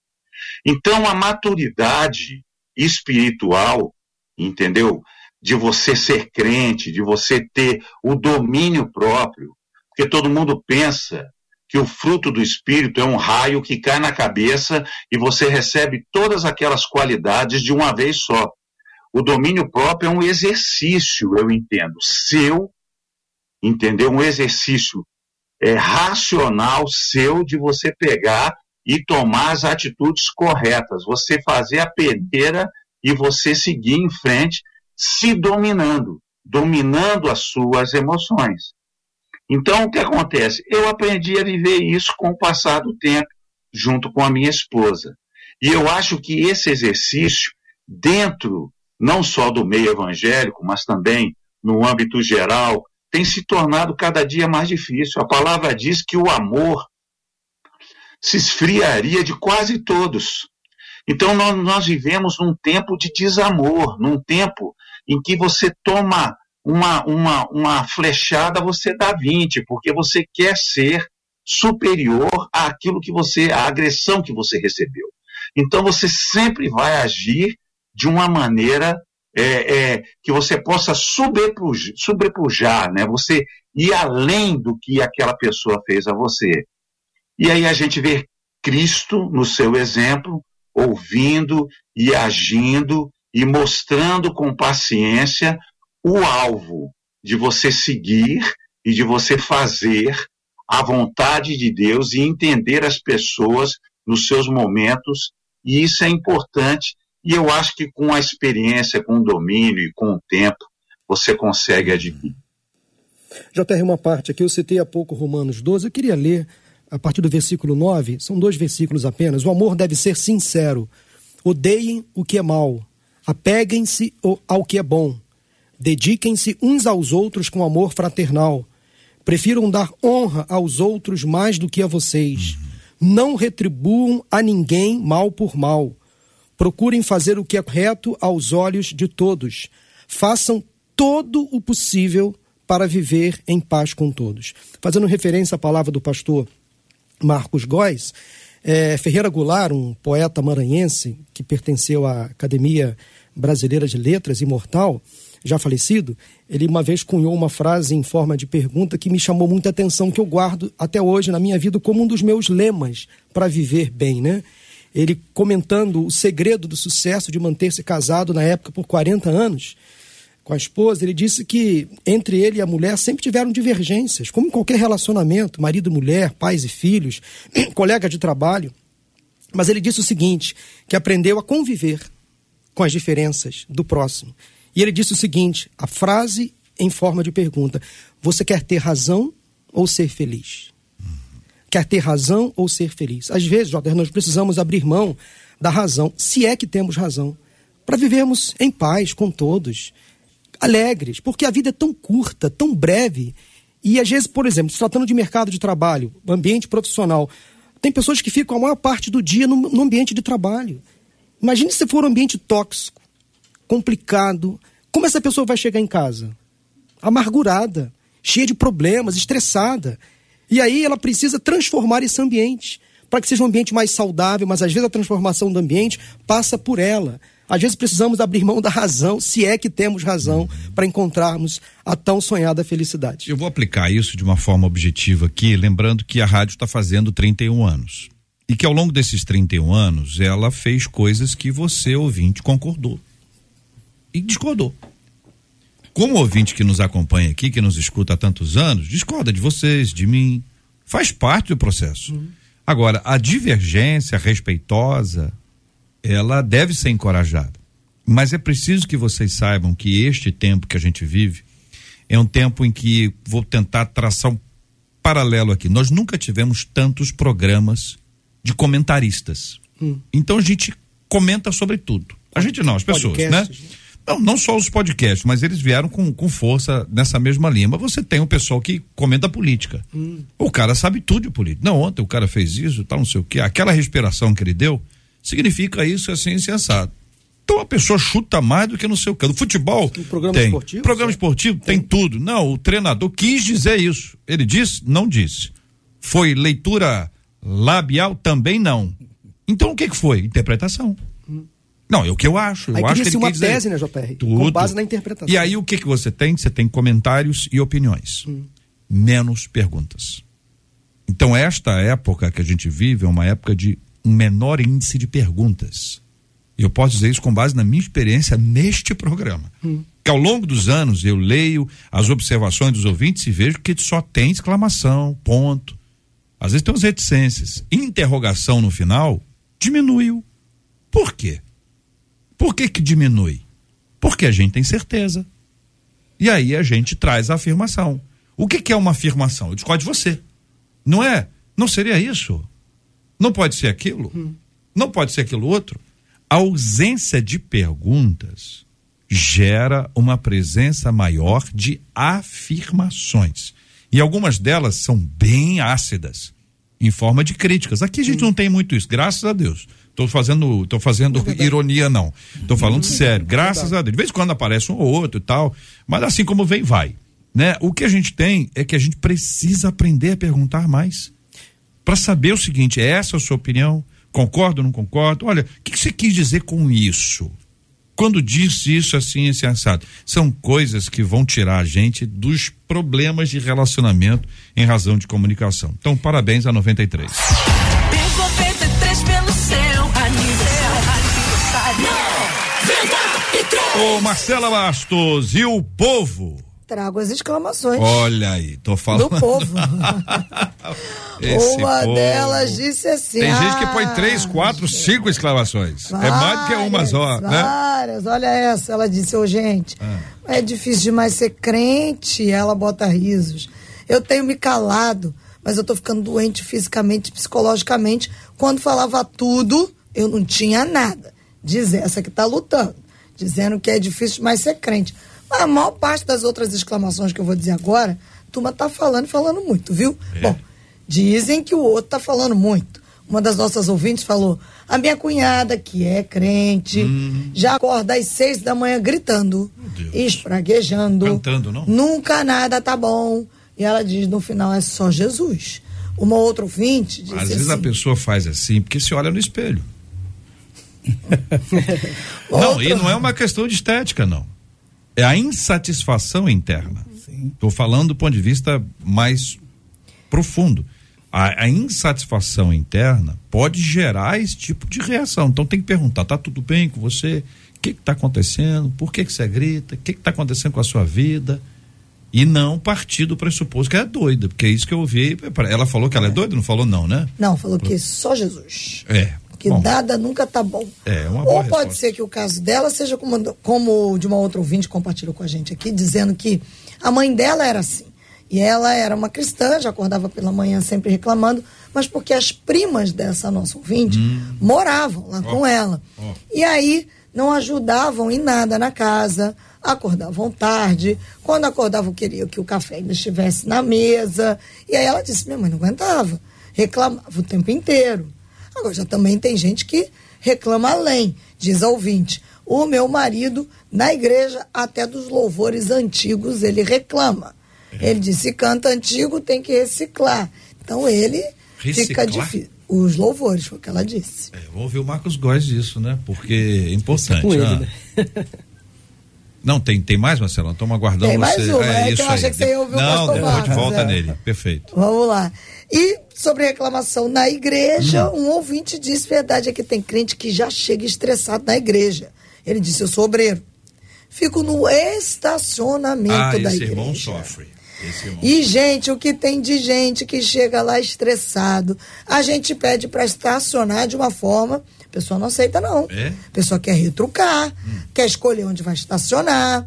Então, a maturidade espiritual, entendeu? De você ser crente, de você ter o domínio próprio, porque todo mundo pensa que o fruto do Espírito é um raio que cai na cabeça e você recebe todas aquelas qualidades de uma vez só. O domínio próprio é um exercício, eu entendo, seu, entendeu? Um exercício é, racional seu de você pegar e tomar as atitudes corretas, você fazer a peneira e você seguir em frente, se dominando, dominando as suas emoções. Então, o que acontece? Eu aprendi a viver isso com o passar do tempo, junto com a minha esposa. E eu acho que esse exercício, dentro não só do meio evangélico, mas também no âmbito geral, tem se tornado cada dia mais difícil. A palavra diz que o amor se esfriaria de quase todos. Então, nós, nós vivemos num tempo de desamor, num tempo em que você toma uma, uma, uma flechada, você dá 20, porque você quer ser superior àquilo que você, à agressão que você recebeu. Então você sempre vai agir de uma maneira é, é, que você possa sobrepujar, né? Você ir além do que aquela pessoa fez a você. E aí a gente vê Cristo no seu exemplo, ouvindo e agindo e mostrando com paciência o alvo de você seguir e de você fazer a vontade de Deus e entender as pessoas nos seus momentos, e isso é importante, e eu acho que com a experiência, com o domínio e com o tempo, você consegue adquirir. Tem uma parte aqui, eu citei há pouco Romanos 12, eu queria ler a partir do versículo 9, são dois versículos apenas. O amor deve ser sincero. Odeiem o que é mal, apeguem-se ao que é bom Dediquem-se uns aos outros com amor fraternal. Prefiram dar honra aos outros mais do que a vocês. Não retribuam a ninguém mal por mal. Procurem fazer o que é correto aos olhos de todos. Façam todo o possível para viver em paz com todos. Fazendo referência à palavra do pastor Marcos Góes, é, Ferreira Goulart, um poeta maranhense que pertenceu à Academia Brasileira de Letras, imortal, já falecido, ele uma vez cunhou uma frase em forma de pergunta que me chamou muita atenção, que eu guardo até hoje na minha vida como um dos meus lemas para viver bem, né? Ele comentando o segredo do sucesso de manter-se casado na época por 40 anos com a esposa, ele disse que entre ele e a mulher sempre tiveram divergências, como em qualquer relacionamento, marido e mulher, pais e filhos, colega de trabalho. Mas ele disse o seguinte, que aprendeu a conviver com as diferenças do próximo e ele disse o seguinte: a frase em forma de pergunta: Você quer ter razão ou ser feliz? Quer ter razão ou ser feliz? Às vezes, Jota, nós precisamos abrir mão da razão, se é que temos razão, para vivermos em paz com todos, alegres, porque a vida é tão curta, tão breve. E às vezes, por exemplo, se tratando de mercado de trabalho, ambiente profissional, tem pessoas que ficam a maior parte do dia no, no ambiente de trabalho. Imagine se for um ambiente tóxico, complicado. Como essa pessoa vai chegar em casa? Amargurada, cheia de problemas, estressada. E aí ela precisa transformar esse ambiente para que seja um ambiente mais saudável, mas às vezes a transformação do ambiente passa por ela. Às vezes precisamos abrir mão da razão, se é que temos razão, para encontrarmos a tão sonhada felicidade. Eu vou aplicar isso de uma forma objetiva aqui, lembrando que a rádio está fazendo 31 anos. E que ao longo desses 31 anos ela fez coisas que você, ouvinte, concordou e discordou. Como ouvinte que nos acompanha aqui, que nos escuta há tantos anos, discorda de vocês, de mim. Faz parte do processo. Uhum. Agora, a divergência respeitosa, ela deve ser encorajada. Mas é preciso que vocês saibam que este tempo que a gente vive é um tempo em que vou tentar traçar um paralelo aqui. Nós nunca tivemos tantos programas de comentaristas. Hum. Então a gente comenta sobre tudo. A gente não, as pessoas, né? né? Não, não só os podcasts, mas eles vieram com, com força nessa mesma linha. Mas você tem um pessoal que comenta política. Hum. O cara sabe tudo de política. Não, ontem o cara fez isso, tal, não sei o quê. Aquela respiração que ele deu significa isso assim, insensado. Então a pessoa chuta mais do que no seu canto. Futebol tem programa tem. esportivo. Programa esportivo tem. tem tudo. Não, o treinador quis dizer isso. Ele disse? Não disse. Foi leitura labial? Também não. Então o que, que foi? Interpretação. Não, é o que eu acho. Aí eu acho que ele uma tese, né, JR? Tudo. Com base na interpretação. E aí o que, que você tem? Você tem comentários e opiniões. Hum. Menos perguntas. Então esta época que a gente vive é uma época de um menor índice de perguntas e eu posso dizer isso com base na minha experiência neste programa. Hum. Que ao longo dos anos eu leio as observações dos ouvintes e vejo que só tem exclamação, ponto. Às vezes tem umas reticências. Interrogação no final diminuiu. Por quê? Por que que diminui? Porque a gente tem certeza. E aí a gente traz a afirmação. O que, que é uma afirmação? Eu discordo de você. Não é? Não seria isso? Não pode ser aquilo? Hum. Não pode ser aquilo outro? A ausência de perguntas gera uma presença maior de afirmações. E algumas delas são bem ácidas, em forma de críticas. Aqui a gente não tem muito isso, graças a Deus. Estou fazendo, tô fazendo é ironia, não. Estou falando é sério, graças a Deus. De vez em quando aparece um ou outro e tal, mas assim como vem, vai. Né? O que a gente tem é que a gente precisa aprender a perguntar mais. Para saber o seguinte: é essa a sua opinião? Concordo ou não concordo? Olha, o que, que você quis dizer com isso? Quando disse isso assim, esse assado. São coisas que vão tirar a gente dos problemas de relacionamento em razão de comunicação. Então, parabéns a 93. Ô Marcela Bastos, e o povo? Trago as exclamações. Olha aí, tô falando. Do povo. uma povo. delas disse assim. Tem ah, gente que põe ah, três, quatro, cinco exclamações. Várias, é mais do que uma só, né? Várias, olha essa. Ela disse, ô oh, gente, ah. é difícil demais ser crente. Ela bota risos. Eu tenho me calado, mas eu tô ficando doente fisicamente, psicologicamente. Quando falava tudo, eu não tinha nada. Diz essa que tá lutando. Dizendo que é difícil demais ser crente. Mas a maior parte das outras exclamações que eu vou dizer agora, a turma tá falando falando muito, viu? É. Bom, dizem que o outro tá falando muito. Uma das nossas ouvintes falou: a minha cunhada, que é crente, hum. já acorda às seis da manhã gritando, espraguejando. Cantando, não? Nunca nada tá bom. E ela diz: no final é só Jesus. Uma outra ouvinte disse Às vezes a assim, pessoa faz assim porque se olha no espelho. não, e não é uma questão de estética, não é a insatisfação interna. Estou falando do ponto de vista mais profundo. A, a, insatisfação interna pode gerar esse tipo de reação. Então tem que perguntar: tá tudo bem com você? O que está acontecendo? Por que, que você grita? O que está acontecendo com a sua vida? E não partir do pressuposto que é doida, porque é isso que eu ouvi. Ela falou que ela é, é doida, não falou não, né? Não, falou que só Jesus. É, que Bom, nada nunca tá bom. É, uma boa Ou pode resposta. ser que o caso dela seja como, como de uma outra ouvinte compartilhou com a gente aqui, dizendo que a mãe dela era assim. E ela era uma cristã, já acordava pela manhã sempre reclamando, mas porque as primas dessa nossa ouvinte hum. moravam lá oh. com ela. Oh. E aí não ajudavam em nada na casa, acordavam tarde, quando acordavam queriam que o café ainda estivesse na mesa. E aí ela disse: minha mãe não aguentava, reclamava o tempo inteiro. Agora, já também tem gente que reclama além, diz a ouvinte. O meu marido, na igreja, até dos louvores antigos, ele reclama. É. Ele disse: canta antigo, tem que reciclar. Então ele reciclar? fica difícil. Os louvores, foi o que ela disse. É, vou ouvir o Marcos Góes disso, né? Porque é importante. Com ele, ah. né? Não, tem, tem mais, Marcelo? Estamos aguardando tem mais você. Uma, é, é isso eu aí. que você ia ouvir Não, depois de volta é. nele. Perfeito. Vamos lá. E sobre reclamação na igreja, hum. um ouvinte disse: verdade é que tem crente que já chega estressado na igreja. Ele disse: Eu sou obreiro. Fico no estacionamento ah, da esse igreja. Irmão sofre. E, gente, o que tem de gente que chega lá estressado, a gente pede para estacionar de uma forma Pessoa não aceita, não. É? A pessoa quer retrucar, hum. quer escolher onde vai estacionar.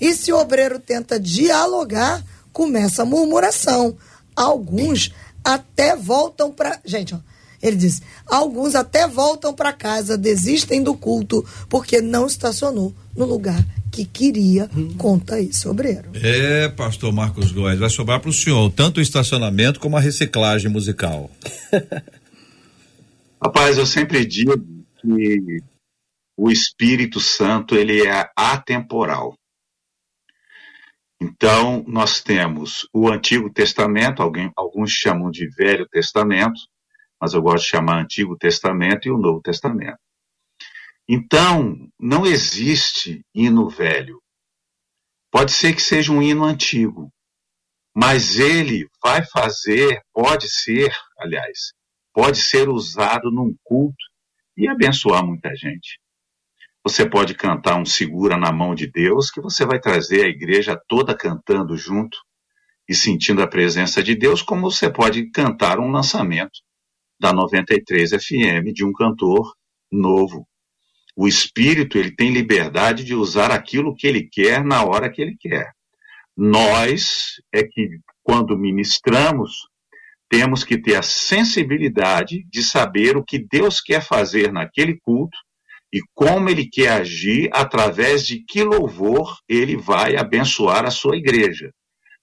E se o obreiro tenta dialogar, começa a murmuração. Alguns até voltam para. Gente, ó, ele diz: alguns até voltam para casa, desistem do culto porque não estacionou no lugar que queria, hum. conta esse obreiro. É, pastor Marcos Góes, vai sobrar para o senhor tanto o estacionamento como a reciclagem musical. Rapaz, eu sempre digo que o Espírito Santo ele é atemporal. Então, nós temos o Antigo Testamento, alguém, alguns chamam de Velho Testamento, mas eu gosto de chamar Antigo Testamento e o Novo Testamento. Então, não existe hino velho. Pode ser que seja um hino antigo, mas ele vai fazer, pode ser, aliás, pode ser usado num culto e abençoar muita gente. Você pode cantar um Segura na Mão de Deus, que você vai trazer a igreja toda cantando junto e sentindo a presença de Deus, como você pode cantar um lançamento da 93 FM de um cantor novo. O espírito, ele tem liberdade de usar aquilo que ele quer na hora que ele quer. Nós é que quando ministramos, temos que ter a sensibilidade de saber o que Deus quer fazer naquele culto e como ele quer agir, através de que louvor ele vai abençoar a sua igreja.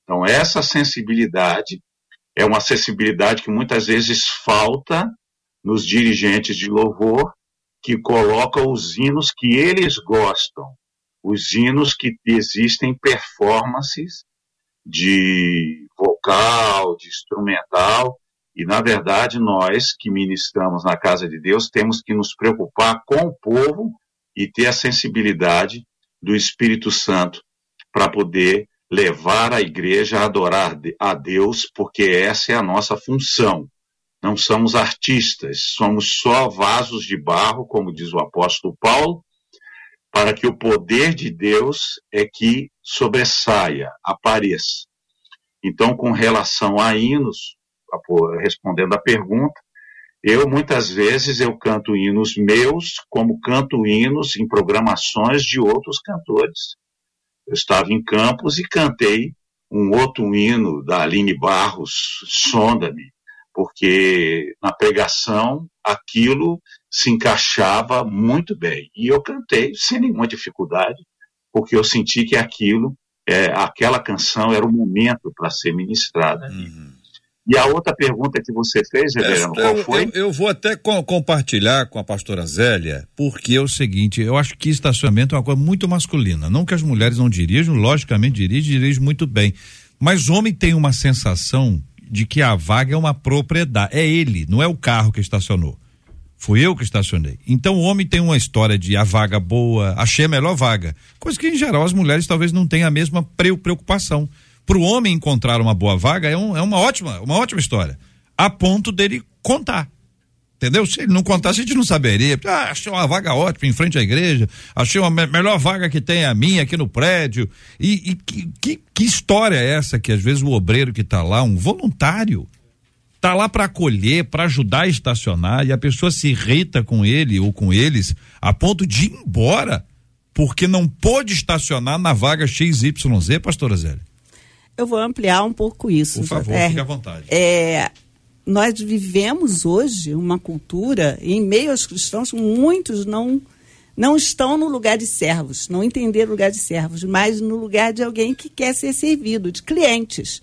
Então, essa sensibilidade é uma sensibilidade que muitas vezes falta nos dirigentes de louvor, que colocam os hinos que eles gostam, os hinos que existem performances de vocal, de instrumental, e, na verdade, nós que ministramos na casa de Deus temos que nos preocupar com o povo e ter a sensibilidade do Espírito Santo para poder levar a igreja a adorar a Deus, porque essa é a nossa função. Não somos artistas, somos só vasos de barro, como diz o apóstolo Paulo, para que o poder de Deus é que sobressaia, apareça. Então, com relação a hinos, respondendo a pergunta, eu muitas vezes eu canto hinos meus, como canto hinos em programações de outros cantores. Eu estava em Campos e cantei um outro hino da Aline Barros, Sonda-me, porque na pregação aquilo se encaixava muito bem. E eu cantei sem nenhuma dificuldade, porque eu senti que aquilo, é, aquela canção era o momento para ser ministrada. Uhum. E a outra pergunta que você fez, Reverendo, qual foi? Eu, eu, vou até co compartilhar com a pastora Zélia, porque é o seguinte, eu acho que estacionamento é uma coisa muito masculina. Não que as mulheres não dirijam, logicamente dirigem, dirigem muito bem. Mas o homem tem uma sensação de que a vaga é uma propriedade. É ele, não é o carro que estacionou. Fui eu que estacionei. Então o homem tem uma história de a vaga boa, achei a melhor vaga. Coisa que em geral as mulheres talvez não tenham a mesma preocupação para o homem encontrar uma boa vaga é, um, é uma ótima, uma ótima história. A ponto dele contar. Entendeu? Se ele não contasse, a gente não saberia. Ah, achei uma vaga ótima em frente à igreja, achei uma me melhor vaga que tem a minha aqui no prédio. E, e que, que, que, história é essa que às vezes o obreiro que está lá, um voluntário, está lá para acolher, para ajudar a estacionar e a pessoa se irrita com ele ou com eles a ponto de ir embora porque não pôde estacionar na vaga XYZ, pastora Zélia? Eu vou ampliar um pouco isso. Por favor, fique à vontade. É, nós vivemos hoje uma cultura, em meio aos cristãos, muitos não não estão no lugar de servos, não entenderam o lugar de servos, mas no lugar de alguém que quer ser servido, de clientes.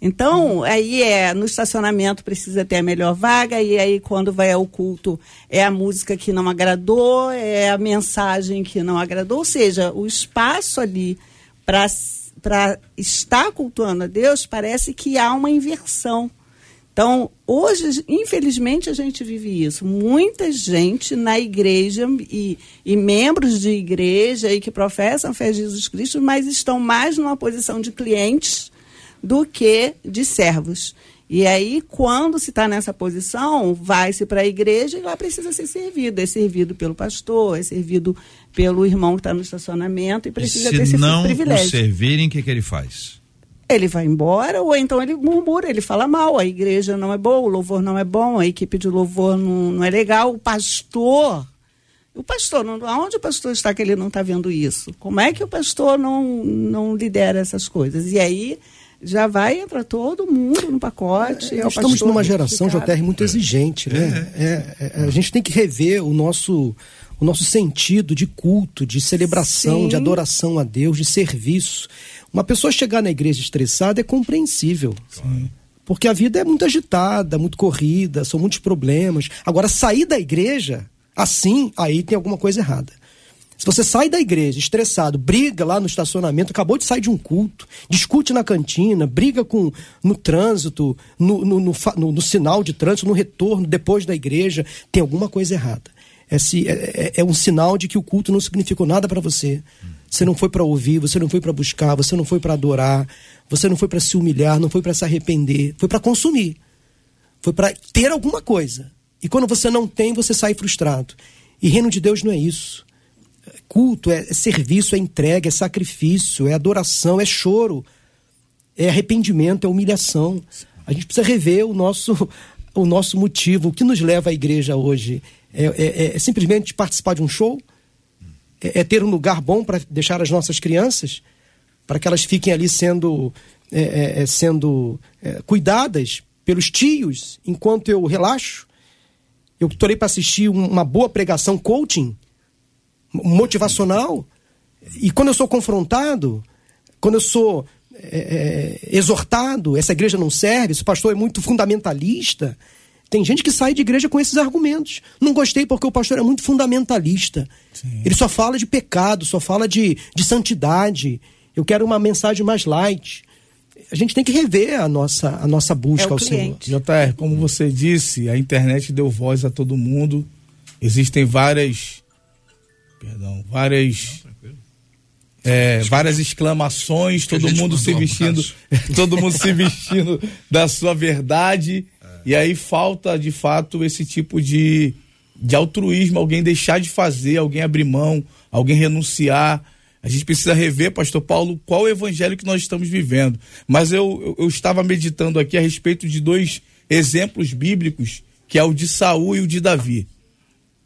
Então, aí é no estacionamento precisa ter a melhor vaga, e aí quando vai ao culto é a música que não agradou, é a mensagem que não agradou, ou seja, o espaço ali para estar cultuando a Deus, parece que há uma inversão. Então, hoje, infelizmente, a gente vive isso. Muita gente na igreja e, e membros de igreja e que professam a fé de Jesus Cristo, mas estão mais numa posição de clientes do que de servos. E aí, quando se está nessa posição, vai-se para a igreja e lá precisa ser servido. É servido pelo pastor, é servido pelo irmão que está no estacionamento e precisa e ter esse não privilégio. Se não servirem, o que, que ele faz? Ele vai embora, ou então ele murmura, ele fala mal, a igreja não é boa, o louvor não é bom, a equipe de louvor não, não é legal, o pastor. O pastor, não, aonde o pastor está que ele não está vendo isso? Como é que o pastor não, não lidera essas coisas? E aí já vai entrar todo mundo no pacote. É, é estamos numa geração, JR, muito exigente, né? É. é. É, a gente tem que rever o nosso o nosso sentido de culto, de celebração, Sim. de adoração a Deus, de serviço. Uma pessoa chegar na igreja estressada é compreensível. Sim. Porque a vida é muito agitada, muito corrida, são muitos problemas. Agora, sair da igreja assim, aí tem alguma coisa errada. Se você sai da igreja estressado, briga lá no estacionamento, acabou de sair de um culto, discute na cantina, briga com no trânsito, no, no, no, no sinal de trânsito, no retorno, depois da igreja, tem alguma coisa errada. Esse, é, é, é um sinal de que o culto não significou nada para você. Você não foi para ouvir, você não foi para buscar, você não foi para adorar, você não foi para se humilhar, não foi para se arrepender, foi para consumir. Foi para ter alguma coisa. E quando você não tem, você sai frustrado. E reino de Deus não é isso. Culto é, é serviço, é entrega, é sacrifício, é adoração, é choro, é arrependimento, é humilhação. A gente precisa rever o nosso, o nosso motivo, o que nos leva à igreja hoje. É, é, é simplesmente participar de um show? É, é ter um lugar bom para deixar as nossas crianças, para que elas fiquem ali sendo, é, é, é sendo é, cuidadas pelos tios enquanto eu relaxo. Eu estou para assistir uma boa pregação coaching, motivacional, e quando eu sou confrontado, quando eu sou é, exortado, essa igreja não serve, esse pastor é muito fundamentalista, tem gente que sai de igreja com esses argumentos. Não gostei porque o pastor é muito fundamentalista. Sim. Ele só fala de pecado, só fala de, de santidade. Eu quero uma mensagem mais light. A gente tem que rever a nossa, a nossa busca é ao cliente. Senhor. JR, como você disse, a internet deu voz a todo mundo. Existem várias. Perdão, várias. É, várias exclamações, todo mundo se vestindo, todo mundo se vestindo da sua verdade. E aí falta, de fato, esse tipo de, de altruísmo, alguém deixar de fazer, alguém abrir mão, alguém renunciar. A gente precisa rever, pastor Paulo, qual o evangelho que nós estamos vivendo. Mas eu, eu, eu estava meditando aqui a respeito de dois exemplos bíblicos, que é o de Saul e o de Davi.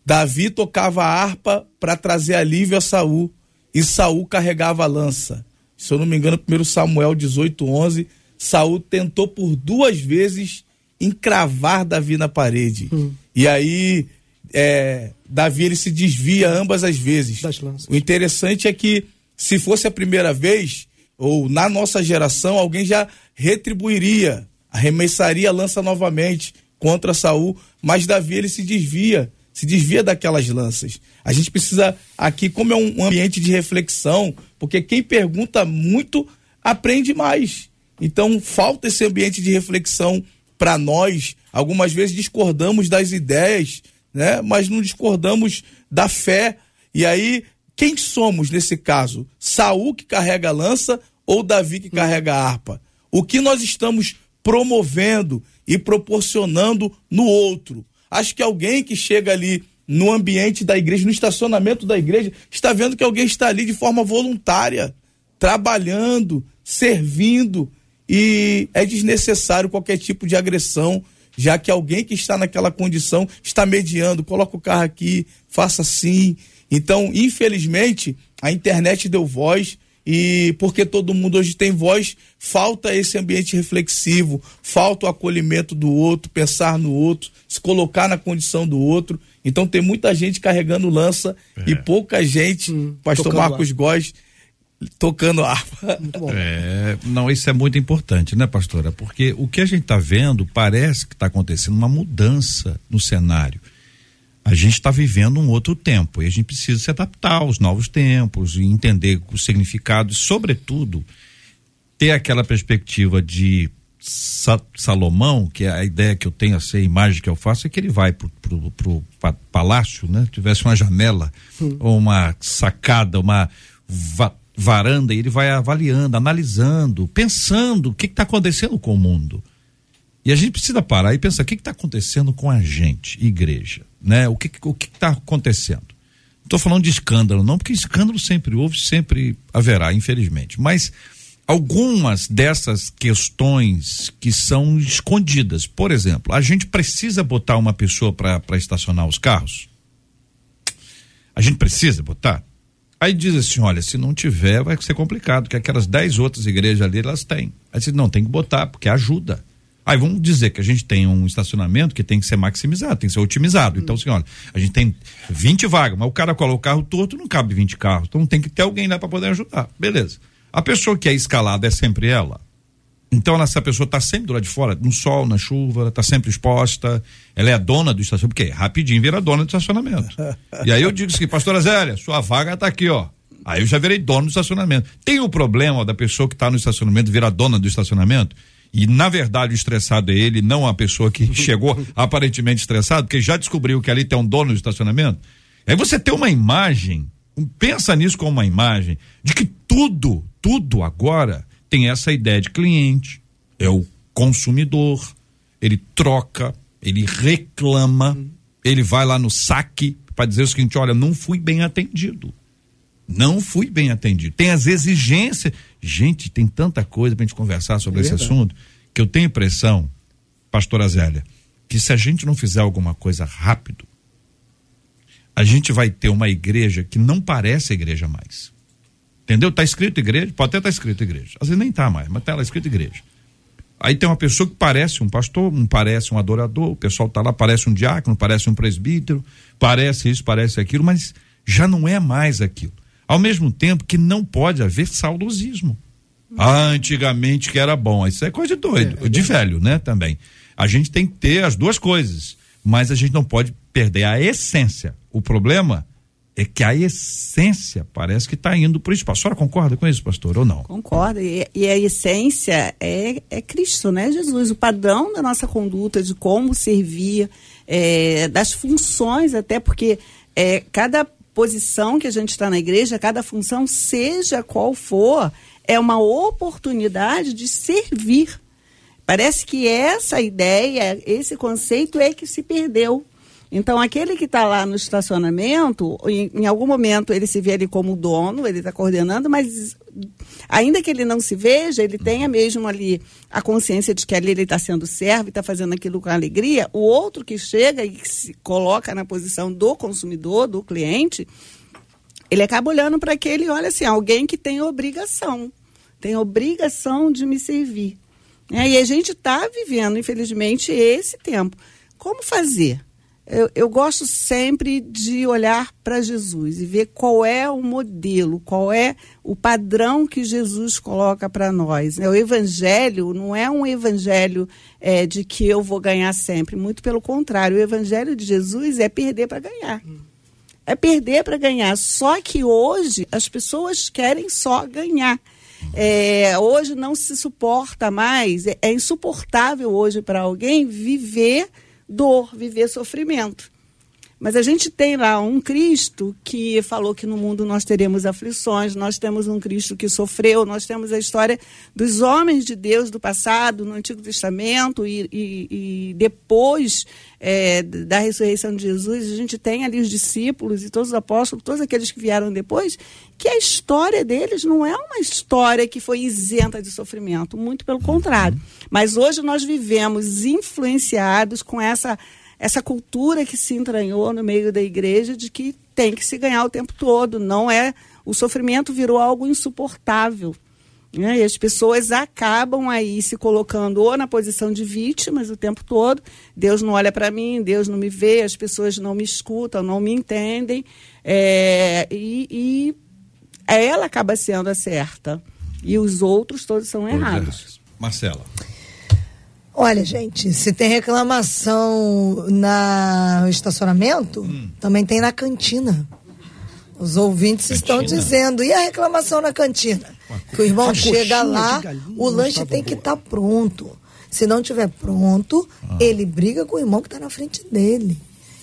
Davi tocava a harpa para trazer alívio a Saul e Saul carregava a lança. Se eu não me engano, 1 Samuel 18, 11, Saul tentou por duas vezes encravar Davi na parede. Hum. E aí é, Davi ele se desvia ambas as vezes. O interessante é que se fosse a primeira vez, ou na nossa geração, alguém já retribuiria, arremessaria a lança novamente contra Saul, mas Davi ele se desvia, se desvia daquelas lanças. A gente precisa aqui, como é um ambiente de reflexão, porque quem pergunta muito aprende mais. Então falta esse ambiente de reflexão para nós, algumas vezes discordamos das ideias, né? Mas não discordamos da fé. E aí, quem somos nesse caso? Saul que carrega a lança ou Davi que carrega a harpa? O que nós estamos promovendo e proporcionando no outro? Acho que alguém que chega ali no ambiente da igreja, no estacionamento da igreja, está vendo que alguém está ali de forma voluntária, trabalhando, servindo, e é desnecessário qualquer tipo de agressão, já que alguém que está naquela condição está mediando, coloca o carro aqui, faça assim. Então, infelizmente, a internet deu voz e porque todo mundo hoje tem voz, falta esse ambiente reflexivo, falta o acolhimento do outro, pensar no outro, se colocar na condição do outro. Então tem muita gente carregando lança é. e pouca gente, hum, pastor Marcos Góes, tocando harpa. É, não, isso é muito importante, né, pastora? Porque o que a gente está vendo parece que está acontecendo uma mudança no cenário. A gente está vivendo um outro tempo e a gente precisa se adaptar aos novos tempos e entender o significado e, sobretudo, ter aquela perspectiva de Sa Salomão, que é a ideia que eu tenho, a imagem que eu faço, é que ele vai pro, pro, pro palácio, né? Tivesse uma janela, hum. ou uma sacada, uma varanda e ele vai avaliando, analisando, pensando o que está acontecendo com o mundo. E a gente precisa parar e pensar o que está acontecendo com a gente, igreja, né? O que o que está acontecendo? Estou falando de escândalo, não, porque escândalo sempre houve, sempre haverá, infelizmente. Mas algumas dessas questões que são escondidas. Por exemplo, a gente precisa botar uma pessoa para estacionar os carros? A gente precisa botar? Aí diz assim: olha, se não tiver, vai ser complicado, porque aquelas dez outras igrejas ali elas têm. Aí diz, não, tem que botar, porque ajuda. Aí vamos dizer que a gente tem um estacionamento que tem que ser maximizado, tem que ser otimizado. Hum. Então, assim, olha, a gente tem 20 vagas, mas o cara coloca o carro torto, não cabe 20 carros. Então tem que ter alguém lá para poder ajudar. Beleza. A pessoa que é escalada é sempre ela. Então, essa pessoa está sempre do lado de fora, no sol, na chuva, está sempre exposta. Ela é a dona do estacionamento, porque rapidinho vira dona do estacionamento. e aí eu digo assim, pastora Zélia, sua vaga está aqui, ó. Aí eu já virei dono do estacionamento. Tem o problema da pessoa que está no estacionamento virar dona do estacionamento? E na verdade o estressado é ele, não a pessoa que chegou aparentemente estressado, porque já descobriu que ali tem um dono do estacionamento. Aí você tem uma imagem, pensa nisso como uma imagem, de que tudo, tudo agora tem essa ideia de cliente, é o consumidor, ele troca, ele reclama, ele vai lá no saque para dizer o seguinte: olha, não fui bem atendido. Não fui bem atendido. Tem as exigências. Gente, tem tanta coisa para a gente conversar sobre é esse assunto que eu tenho impressão, pastora Zélia, que se a gente não fizer alguma coisa rápido, a gente vai ter uma igreja que não parece a igreja mais. Entendeu? Tá escrito igreja, pode até estar tá escrito igreja. Às vezes nem tá mais, mas tá lá escrito igreja. Aí tem uma pessoa que parece um pastor, um parece um adorador, o pessoal tá lá, parece um diácono, parece um presbítero, parece isso, parece aquilo, mas já não é mais aquilo. Ao mesmo tempo que não pode haver saudosismo. Ah, antigamente que era bom, isso é coisa de doido, é, é de velho, né, também. A gente tem que ter as duas coisas, mas a gente não pode perder a essência. O problema é que a essência parece que está indo para o espaço. A senhora concorda com isso, pastor, ou não? Concordo. E, e, a essência é, é Cristo, né? Jesus, o padrão da nossa conduta, de como servir, é, das funções, até porque é, cada posição que a gente está na igreja, cada função, seja qual for, é uma oportunidade de servir. Parece que essa ideia, esse conceito é que se perdeu. Então, aquele que está lá no estacionamento, em, em, algum momento ele se vê ali como dono, ele está coordenando, mas ainda que ele não se veja, ele tenha mesmo ali a consciência de que ali ele está sendo servo e está fazendo aquilo com alegria. O outro que chega e que se coloca na posição do consumidor, do cliente, ele acaba olhando para aquele e olha assim, alguém que tem obrigação, tem obrigação de me servir. É, e a gente está vivendo, infelizmente, esse tempo. Como fazer? Eu, eu gosto sempre de olhar para Jesus e ver qual é o modelo, qual é o padrão que Jesus coloca para nós. O evangelho não é um evangelho é, de que eu vou ganhar sempre, muito pelo contrário, o evangelho de Jesus é perder para ganhar. É perder para ganhar. Só que hoje as pessoas querem só ganhar. É, hoje não se suporta mais, é, é insuportável hoje para alguém viver dor, viver sofrimento. Mas a gente tem lá um Cristo que falou que no mundo nós teremos aflições, nós temos um Cristo que sofreu, nós temos a história dos homens de Deus do passado, no Antigo Testamento, e, e, e depois é, da ressurreição de Jesus, a gente tem ali os discípulos e todos os apóstolos, todos aqueles que vieram depois, que a história deles não é uma história que foi isenta de sofrimento, muito pelo contrário. Mas hoje nós vivemos influenciados com essa essa cultura que se entranhou no meio da igreja de que tem que se ganhar o tempo todo, não é o sofrimento virou algo insuportável. Né? E as pessoas acabam aí se colocando ou na posição de vítimas o tempo todo. Deus não olha para mim, Deus não me vê, as pessoas não me escutam, não me entendem. É, e, e ela acaba sendo a certa. E os outros todos são errados. Marcela. Olha, gente, se tem reclamação na, no estacionamento, hum. também tem na cantina. Os ouvintes cantina? estão dizendo. E a reclamação na cantina? Que o irmão chega lá, o lanche tem que estar tá pronto. Se não tiver pronto, ah. ele briga com o irmão que está na frente dele.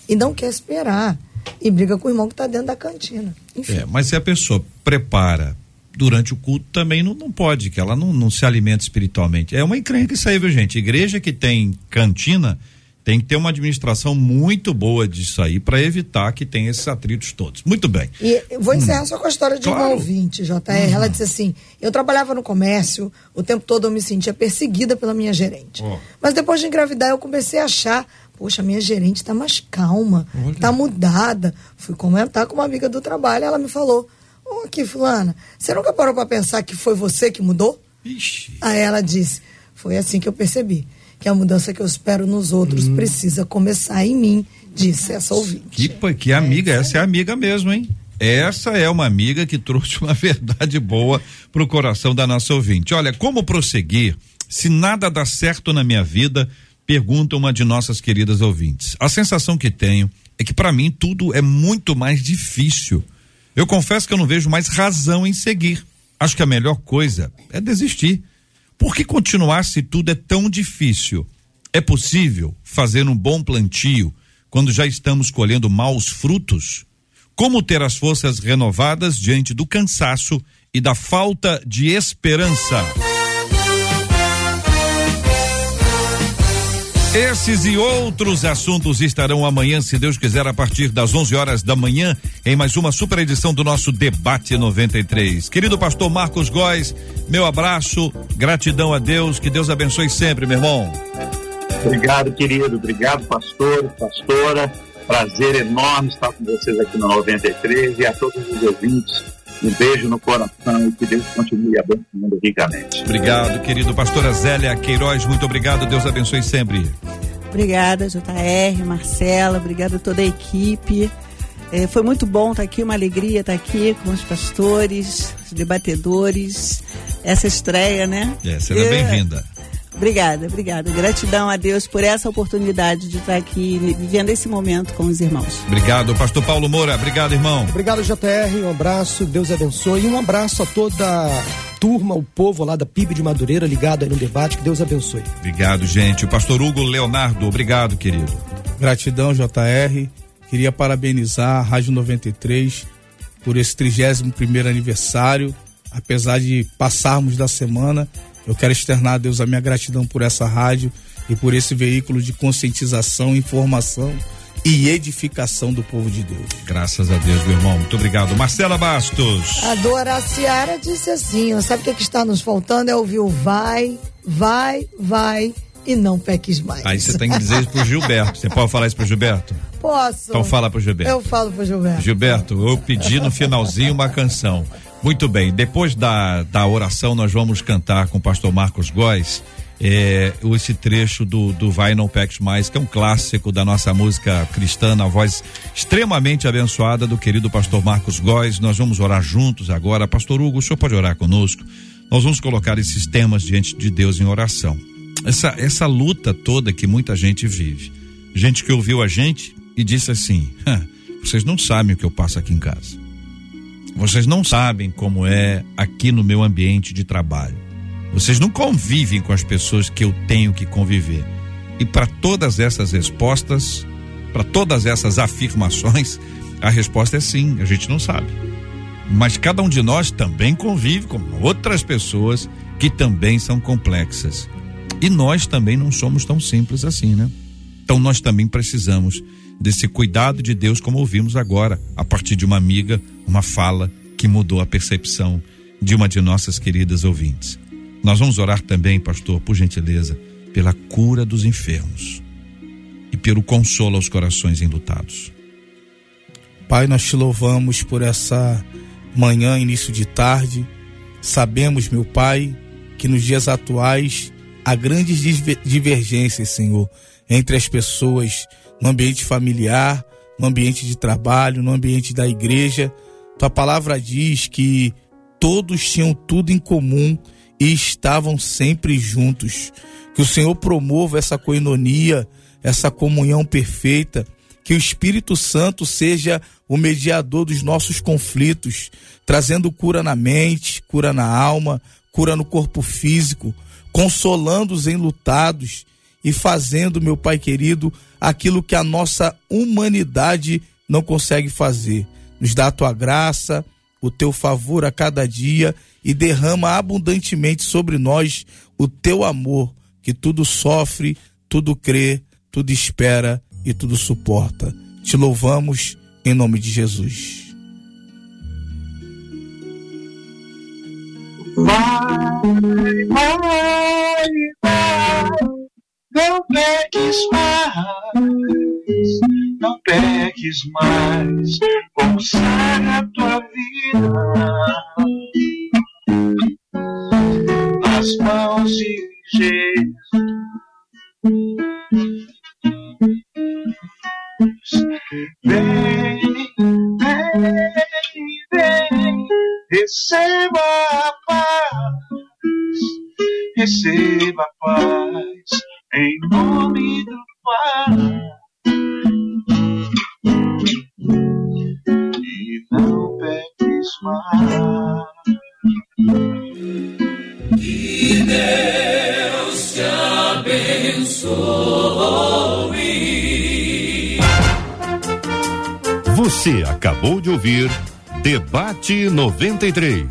E não quer esperar. E briga com o irmão que está dentro da cantina. Enfim. É, mas se a pessoa prepara durante o culto também não, não pode, que ela não, não se alimenta espiritualmente. É uma encrenca isso aí, viu, gente? Igreja que tem cantina Tem que ter uma administração muito boa disso aí para evitar que tenha esses atritos todos. Muito bem. E vou encerrar hum. só com a história de claro. uma ouvinte, JR. Hum. Ela disse assim: eu trabalhava no comércio, o tempo todo eu me sentia perseguida pela minha gerente. Oh. Mas depois de engravidar, eu comecei a achar. Poxa, minha gerente está mais calma, está mudada. Fui comentar com uma amiga do trabalho, ela me falou: Ô, oh, aqui, Fulana, você nunca parou para pensar que foi você que mudou? Ixi. Aí ela disse: Foi assim que eu percebi que a mudança que eu espero nos outros hum. precisa começar em mim, disse essa ouvinte. Que, que amiga, é, essa é amiga mesmo, hein? Essa é uma amiga que trouxe uma verdade boa para o coração da nossa ouvinte. Olha, como prosseguir se nada dá certo na minha vida? Pergunta uma de nossas queridas ouvintes. A sensação que tenho é que para mim tudo é muito mais difícil. Eu confesso que eu não vejo mais razão em seguir. Acho que a melhor coisa é desistir. Por que continuar se tudo é tão difícil? É possível fazer um bom plantio quando já estamos colhendo maus frutos? Como ter as forças renovadas diante do cansaço e da falta de esperança? Esses e outros assuntos estarão amanhã, se Deus quiser, a partir das 11 horas da manhã, em mais uma super edição do nosso Debate 93. Querido pastor Marcos Góes, meu abraço, gratidão a Deus, que Deus abençoe sempre, meu irmão. Obrigado, querido. Obrigado, pastor, pastora. Prazer enorme estar com vocês aqui no 93 e a todos os ouvintes um beijo no coração e que Deus continue abençoando ricamente. Obrigado, querido pastora Zélia Queiroz. Muito obrigado. Deus abençoe sempre. Obrigada, JR, Marcela. Obrigada a toda a equipe. É, foi muito bom estar aqui, uma alegria estar aqui com os pastores, os debatedores. Essa estreia, né? É, seja bem-vinda. Obrigada, obrigada. Gratidão a Deus por essa oportunidade de estar aqui vivendo esse momento com os irmãos. Obrigado, pastor Paulo Moura. Obrigado, irmão. Obrigado, JR. Um abraço, Deus abençoe. E um abraço a toda a turma, o povo lá da PIB de Madureira ligado aí no debate. Que Deus abençoe. Obrigado, gente. O pastor Hugo Leonardo, obrigado, querido. Gratidão, JR. Queria parabenizar a Rádio 93 por esse 31 primeiro aniversário. Apesar de passarmos da semana, eu quero externar a Deus a minha gratidão por essa rádio e por esse veículo de conscientização, informação e edificação do povo de Deus. Graças a Deus, meu irmão. Muito obrigado. Marcela Bastos. A Dora Ciara disse assim: sabe o que, é que está nos faltando? É ouvir o vai, vai, vai e não peques mais. Aí você tem que dizer isso pro Gilberto. Você pode falar isso pro Gilberto? Posso. Então fala pro Gilberto. Eu falo pro Gilberto. Gilberto, eu pedi no finalzinho uma canção. Muito bem, depois da, da oração nós vamos cantar com o pastor Marcos Góes é, esse trecho do, do Vai Não Peques Mais, que é um clássico da nossa música cristã, na voz extremamente abençoada do querido pastor Marcos Góes. Nós vamos orar juntos agora. Pastor Hugo, o senhor pode orar conosco? Nós vamos colocar esses temas diante de Deus em oração. Essa, essa luta toda que muita gente vive. Gente que ouviu a gente e disse assim: vocês não sabem o que eu passo aqui em casa. Vocês não sabem como é aqui no meu ambiente de trabalho. Vocês não convivem com as pessoas que eu tenho que conviver. E para todas essas respostas, para todas essas afirmações, a resposta é sim, a gente não sabe. Mas cada um de nós também convive com outras pessoas que também são complexas. E nós também não somos tão simples assim, né? Então nós também precisamos desse cuidado de Deus, como ouvimos agora, a partir de uma amiga, uma fala que mudou a percepção de uma de nossas queridas ouvintes. Nós vamos orar também, pastor, por gentileza, pela cura dos enfermos e pelo consolo aos corações enlutados. Pai, nós te louvamos por essa manhã, início de tarde. Sabemos, meu Pai, que nos dias atuais há grandes divergências, Senhor, entre as pessoas no ambiente familiar, no ambiente de trabalho, no ambiente da igreja. Tua palavra diz que todos tinham tudo em comum e estavam sempre juntos. Que o Senhor promova essa coinonia, essa comunhão perfeita. Que o Espírito Santo seja o mediador dos nossos conflitos, trazendo cura na mente, cura na alma, cura no corpo físico, consolando os enlutados e fazendo, meu Pai querido, aquilo que a nossa humanidade não consegue fazer. Nos dá a tua graça, o teu favor a cada dia e derrama abundantemente sobre nós o teu amor, que tudo sofre, tudo crê, tudo espera e tudo suporta. Te louvamos em nome de Jesus. Vai, vai, vai, não peques mais, não peques mais, consagra a tua vida nas mãos de Jesus. Vem, vem, vem, receba a paz, receba a paz, em nome do Pai. E não peques mais. Que Deus te abençoe. Você acabou de ouvir Debate 93.